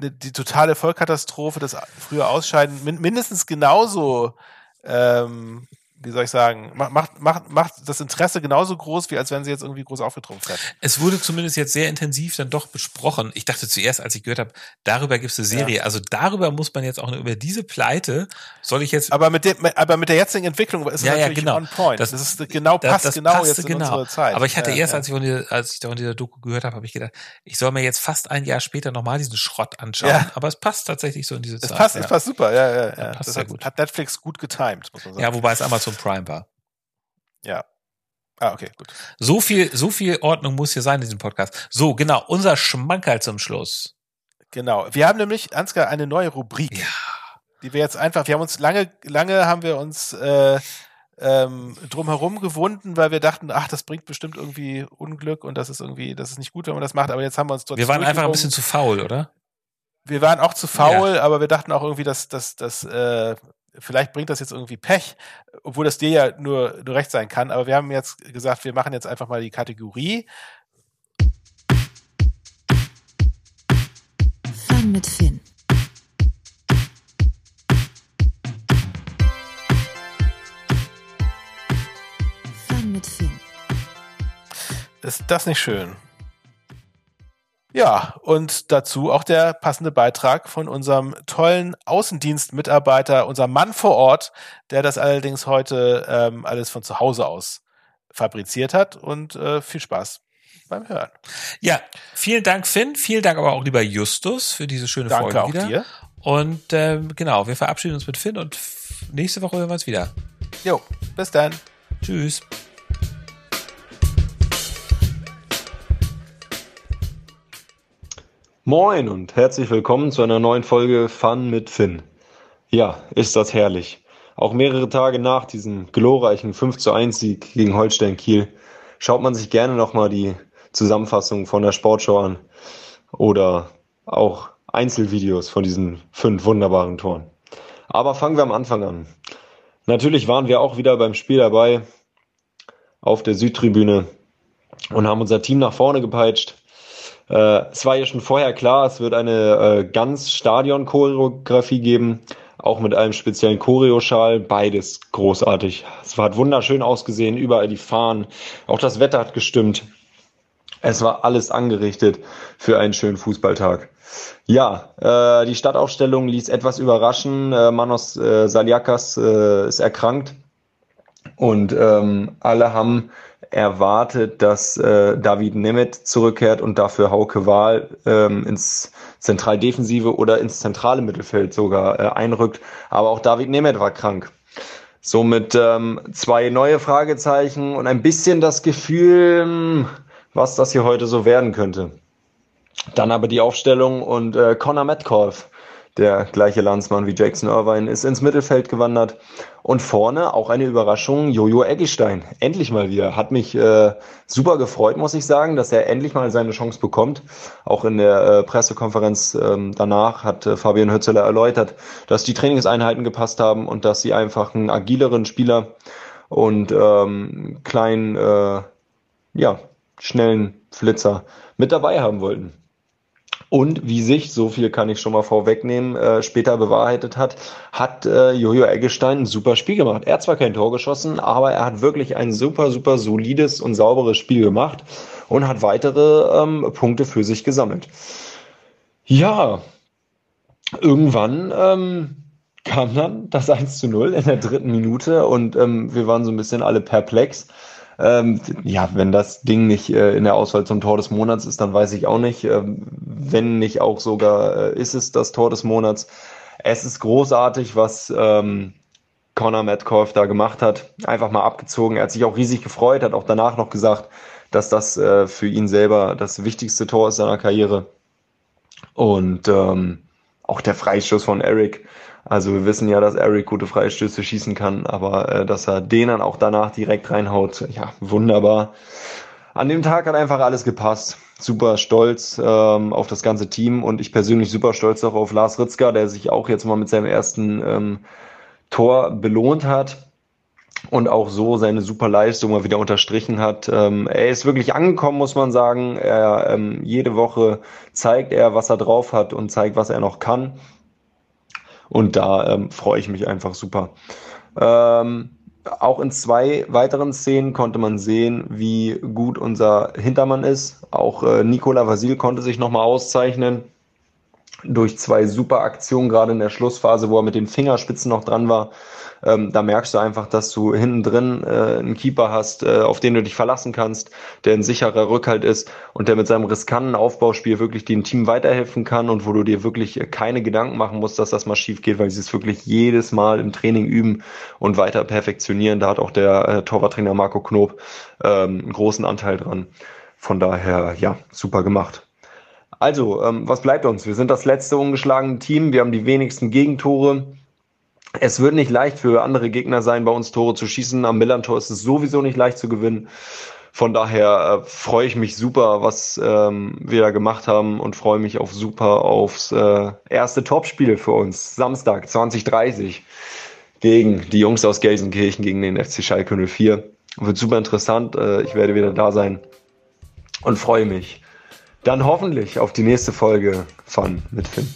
ne- die totale Vollkatastrophe, das frühe Ausscheiden, min mindestens genauso, ähm, wie soll ich sagen, ma- macht, macht, macht das Interesse genauso groß, wie als wenn sie jetzt irgendwie groß aufgetrumpft hätten. Es wurde zumindest jetzt sehr intensiv dann doch besprochen. Ich dachte zuerst, als ich gehört habe, darüber gibt es eine Serie. Also darüber muss man jetzt auch über diese Pleite, soll ich jetzt Aber mit dem, aber mit der jetzigen Entwicklung ist es Ja, ja, natürlich genau. on point. Das- Das, ist genau, Das- passt das genau jetzt in genau. unsere Zeit. Aber ich hatte Ja, erst, ja. als ich von dieser, als ich da von dieser Doku gehört habe, habe ich gedacht, ich soll mir jetzt fast ein Jahr später nochmal diesen Schrott anschauen. Ja. Aber es passt tatsächlich so in diese es Zeit. passt, ja. es passt super, ja, ja, ja. passt das sehr hat, gut. hat Netflix gut getimed, muss man sagen. ja, wobei es Amazon Prime war. ja. Ah, okay, gut. So viel, so viel Ordnung muss hier sein in diesem Podcast. So, genau, unser Schmankerl zum Schluss. Genau. Wir haben nämlich, Ansgar, eine neue Rubrik. Ja. die wir jetzt einfach, wir haben uns lange, lange haben wir uns äh, ähm, drumherum gewunden, weil wir dachten, ach, das bringt bestimmt irgendwie Unglück und das ist irgendwie, das ist nicht gut, wenn man das macht, aber jetzt haben wir uns dort Wir waren einfach ein bisschen zu faul, oder? wir waren auch zu faul, aber wir dachten auch irgendwie, dass, dass, dass äh, vielleicht bringt das jetzt irgendwie Pech, obwohl das dir ja nur, nur recht sein kann, aber wir haben jetzt gesagt, wir machen jetzt einfach mal die Kategorie. Fun mit Finn. Fun mit Finn. Ist das nicht schön? Ja, und dazu auch der passende Beitrag von unserem tollen Außendienstmitarbeiter, unser Mann vor Ort, der das allerdings heute ähm, alles von zu Hause aus fabriziert hat. Und äh, viel Spaß beim Hören. Ja, vielen Dank, Finn. Vielen Dank aber auch lieber Justus für diese schöne Danke Folge auch wieder. dir. Und ähm, genau, wir verabschieden uns mit Finn und nächste Woche hören wir uns wieder. Jo, bis dann. Tschüss. Moin und herzlich willkommen zu einer neuen Folge Fun mit Finn. Ja, ist das herrlich. Auch mehrere Tage nach diesem glorreichen 5 zu 1 Sieg gegen Holstein Kiel schaut man sich gerne nochmal die Zusammenfassung von der Sportschau an oder auch Einzelvideos von diesen fünf wunderbaren Toren. Aber fangen wir am Anfang an. Natürlich waren wir auch wieder beim Spiel dabei auf der Südtribüne und haben unser Team nach vorne gepeitscht. Äh, es war ja schon vorher klar, es wird eine äh, ganz Stadion-Choreografie geben, auch mit einem speziellen Choreoschal, beides großartig. Es hat wunderschön ausgesehen, überall die Fahnen, auch das Wetter hat gestimmt. Es war alles angerichtet für einen schönen Fußballtag. Ja, äh, die Stadtaufstellung ließ etwas überraschen. Äh, Manos äh, Saliakas äh, ist erkrankt und ähm, alle haben erwartet, dass äh, David Nemeth zurückkehrt und dafür Hauke Wahl ähm, ins Zentraldefensive oder ins zentrale Mittelfeld sogar äh, einrückt. Aber auch David Nemeth war krank. Somit ähm, zwei neue Fragezeichen und ein bisschen das Gefühl, was das hier heute so werden könnte. Dann aber die Aufstellung und äh, Connor Metcalf der gleiche Landsmann wie Jackson Irvine, ist ins Mittelfeld gewandert. Und vorne auch eine Überraschung, Jojo Eggestein. Endlich mal wieder. Hat mich äh, super gefreut, muss ich sagen, dass er endlich mal seine Chance bekommt. Auch in der äh, Pressekonferenz ähm, danach hat äh, Fabian Hützeler erläutert, dass die Trainingseinheiten gepasst haben und dass sie einfach einen agileren Spieler und ähm, kleinen, äh, ja, schnellen Flitzer mit dabei haben wollten. Und wie sich, so viel kann ich schon mal vorwegnehmen, äh, später bewahrheitet hat, hat äh, Jojo Eggestein ein super Spiel gemacht. Er hat zwar kein Tor geschossen, aber er hat wirklich ein super, super solides und sauberes Spiel gemacht und hat weitere ähm, Punkte für sich gesammelt. Ja, irgendwann ähm, kam dann das 1 zu 0 in der dritten Minute und ähm, wir waren so ein bisschen alle perplex. Ähm, ja, wenn das Ding nicht äh, in der Auswahl zum Tor des Monats ist, dann weiß ich auch nicht. Ähm, wenn nicht auch sogar äh, ist es das Tor des Monats. Es ist großartig, was ähm, Connor Metcalf da gemacht hat. Einfach mal abgezogen. Er hat sich auch riesig gefreut, hat auch danach noch gesagt, dass das äh, für ihn selber das wichtigste Tor ist seiner Karriere. Und ähm, auch der Freistoß von Eric also wir wissen ja, dass Eric gute Freistöße schießen kann, aber äh, dass er den dann auch danach direkt reinhaut, ja, wunderbar. An dem Tag hat einfach alles gepasst. Super stolz ähm, auf das ganze Team und ich persönlich super stolz auch auf Lars Ritzka, der sich auch jetzt mal mit seinem ersten ähm, Tor belohnt hat und auch so seine super Leistung mal wieder unterstrichen hat. Ähm, er ist wirklich angekommen, muss man sagen. Er ähm, jede Woche zeigt er, was er drauf hat und zeigt, was er noch kann. Und da ähm, freue ich mich einfach super. Ähm, auch in zwei weiteren Szenen konnte man sehen, wie gut unser Hintermann ist. Auch äh, Nikola Vasil konnte sich nochmal auszeichnen durch zwei super Aktionen, gerade in der Schlussphase, wo er mit den Fingerspitzen noch dran war. Ähm, da merkst du einfach, dass du hinten drin äh, einen Keeper hast, äh, auf den du dich verlassen kannst, der ein sicherer Rückhalt ist und der mit seinem riskanten Aufbauspiel wirklich dem Team weiterhelfen kann und wo du dir wirklich keine Gedanken machen musst, dass das mal schief geht, weil sie es wirklich jedes Mal im Training üben und weiter perfektionieren. Da hat auch der äh, Torwarttrainer Marco Knob ähm, einen großen Anteil dran. Von daher, ja, super gemacht. Also, ähm, was bleibt uns? Wir sind das letzte ungeschlagene Team. Wir haben die wenigsten Gegentore. Es wird nicht leicht für andere Gegner sein, bei uns Tore zu schießen. Am Millantor ist es sowieso nicht leicht zu gewinnen. Von daher äh, freue ich mich super, was ähm, wir da gemacht haben und freue mich auf super aufs äh, erste Topspiel für uns. Samstag 2030 gegen die Jungs aus Gelsenkirchen gegen den FC Schalke 04. Wird super interessant. Äh, ich werde wieder da sein und freue mich. Dann hoffentlich auf die nächste Folge von mit Finn.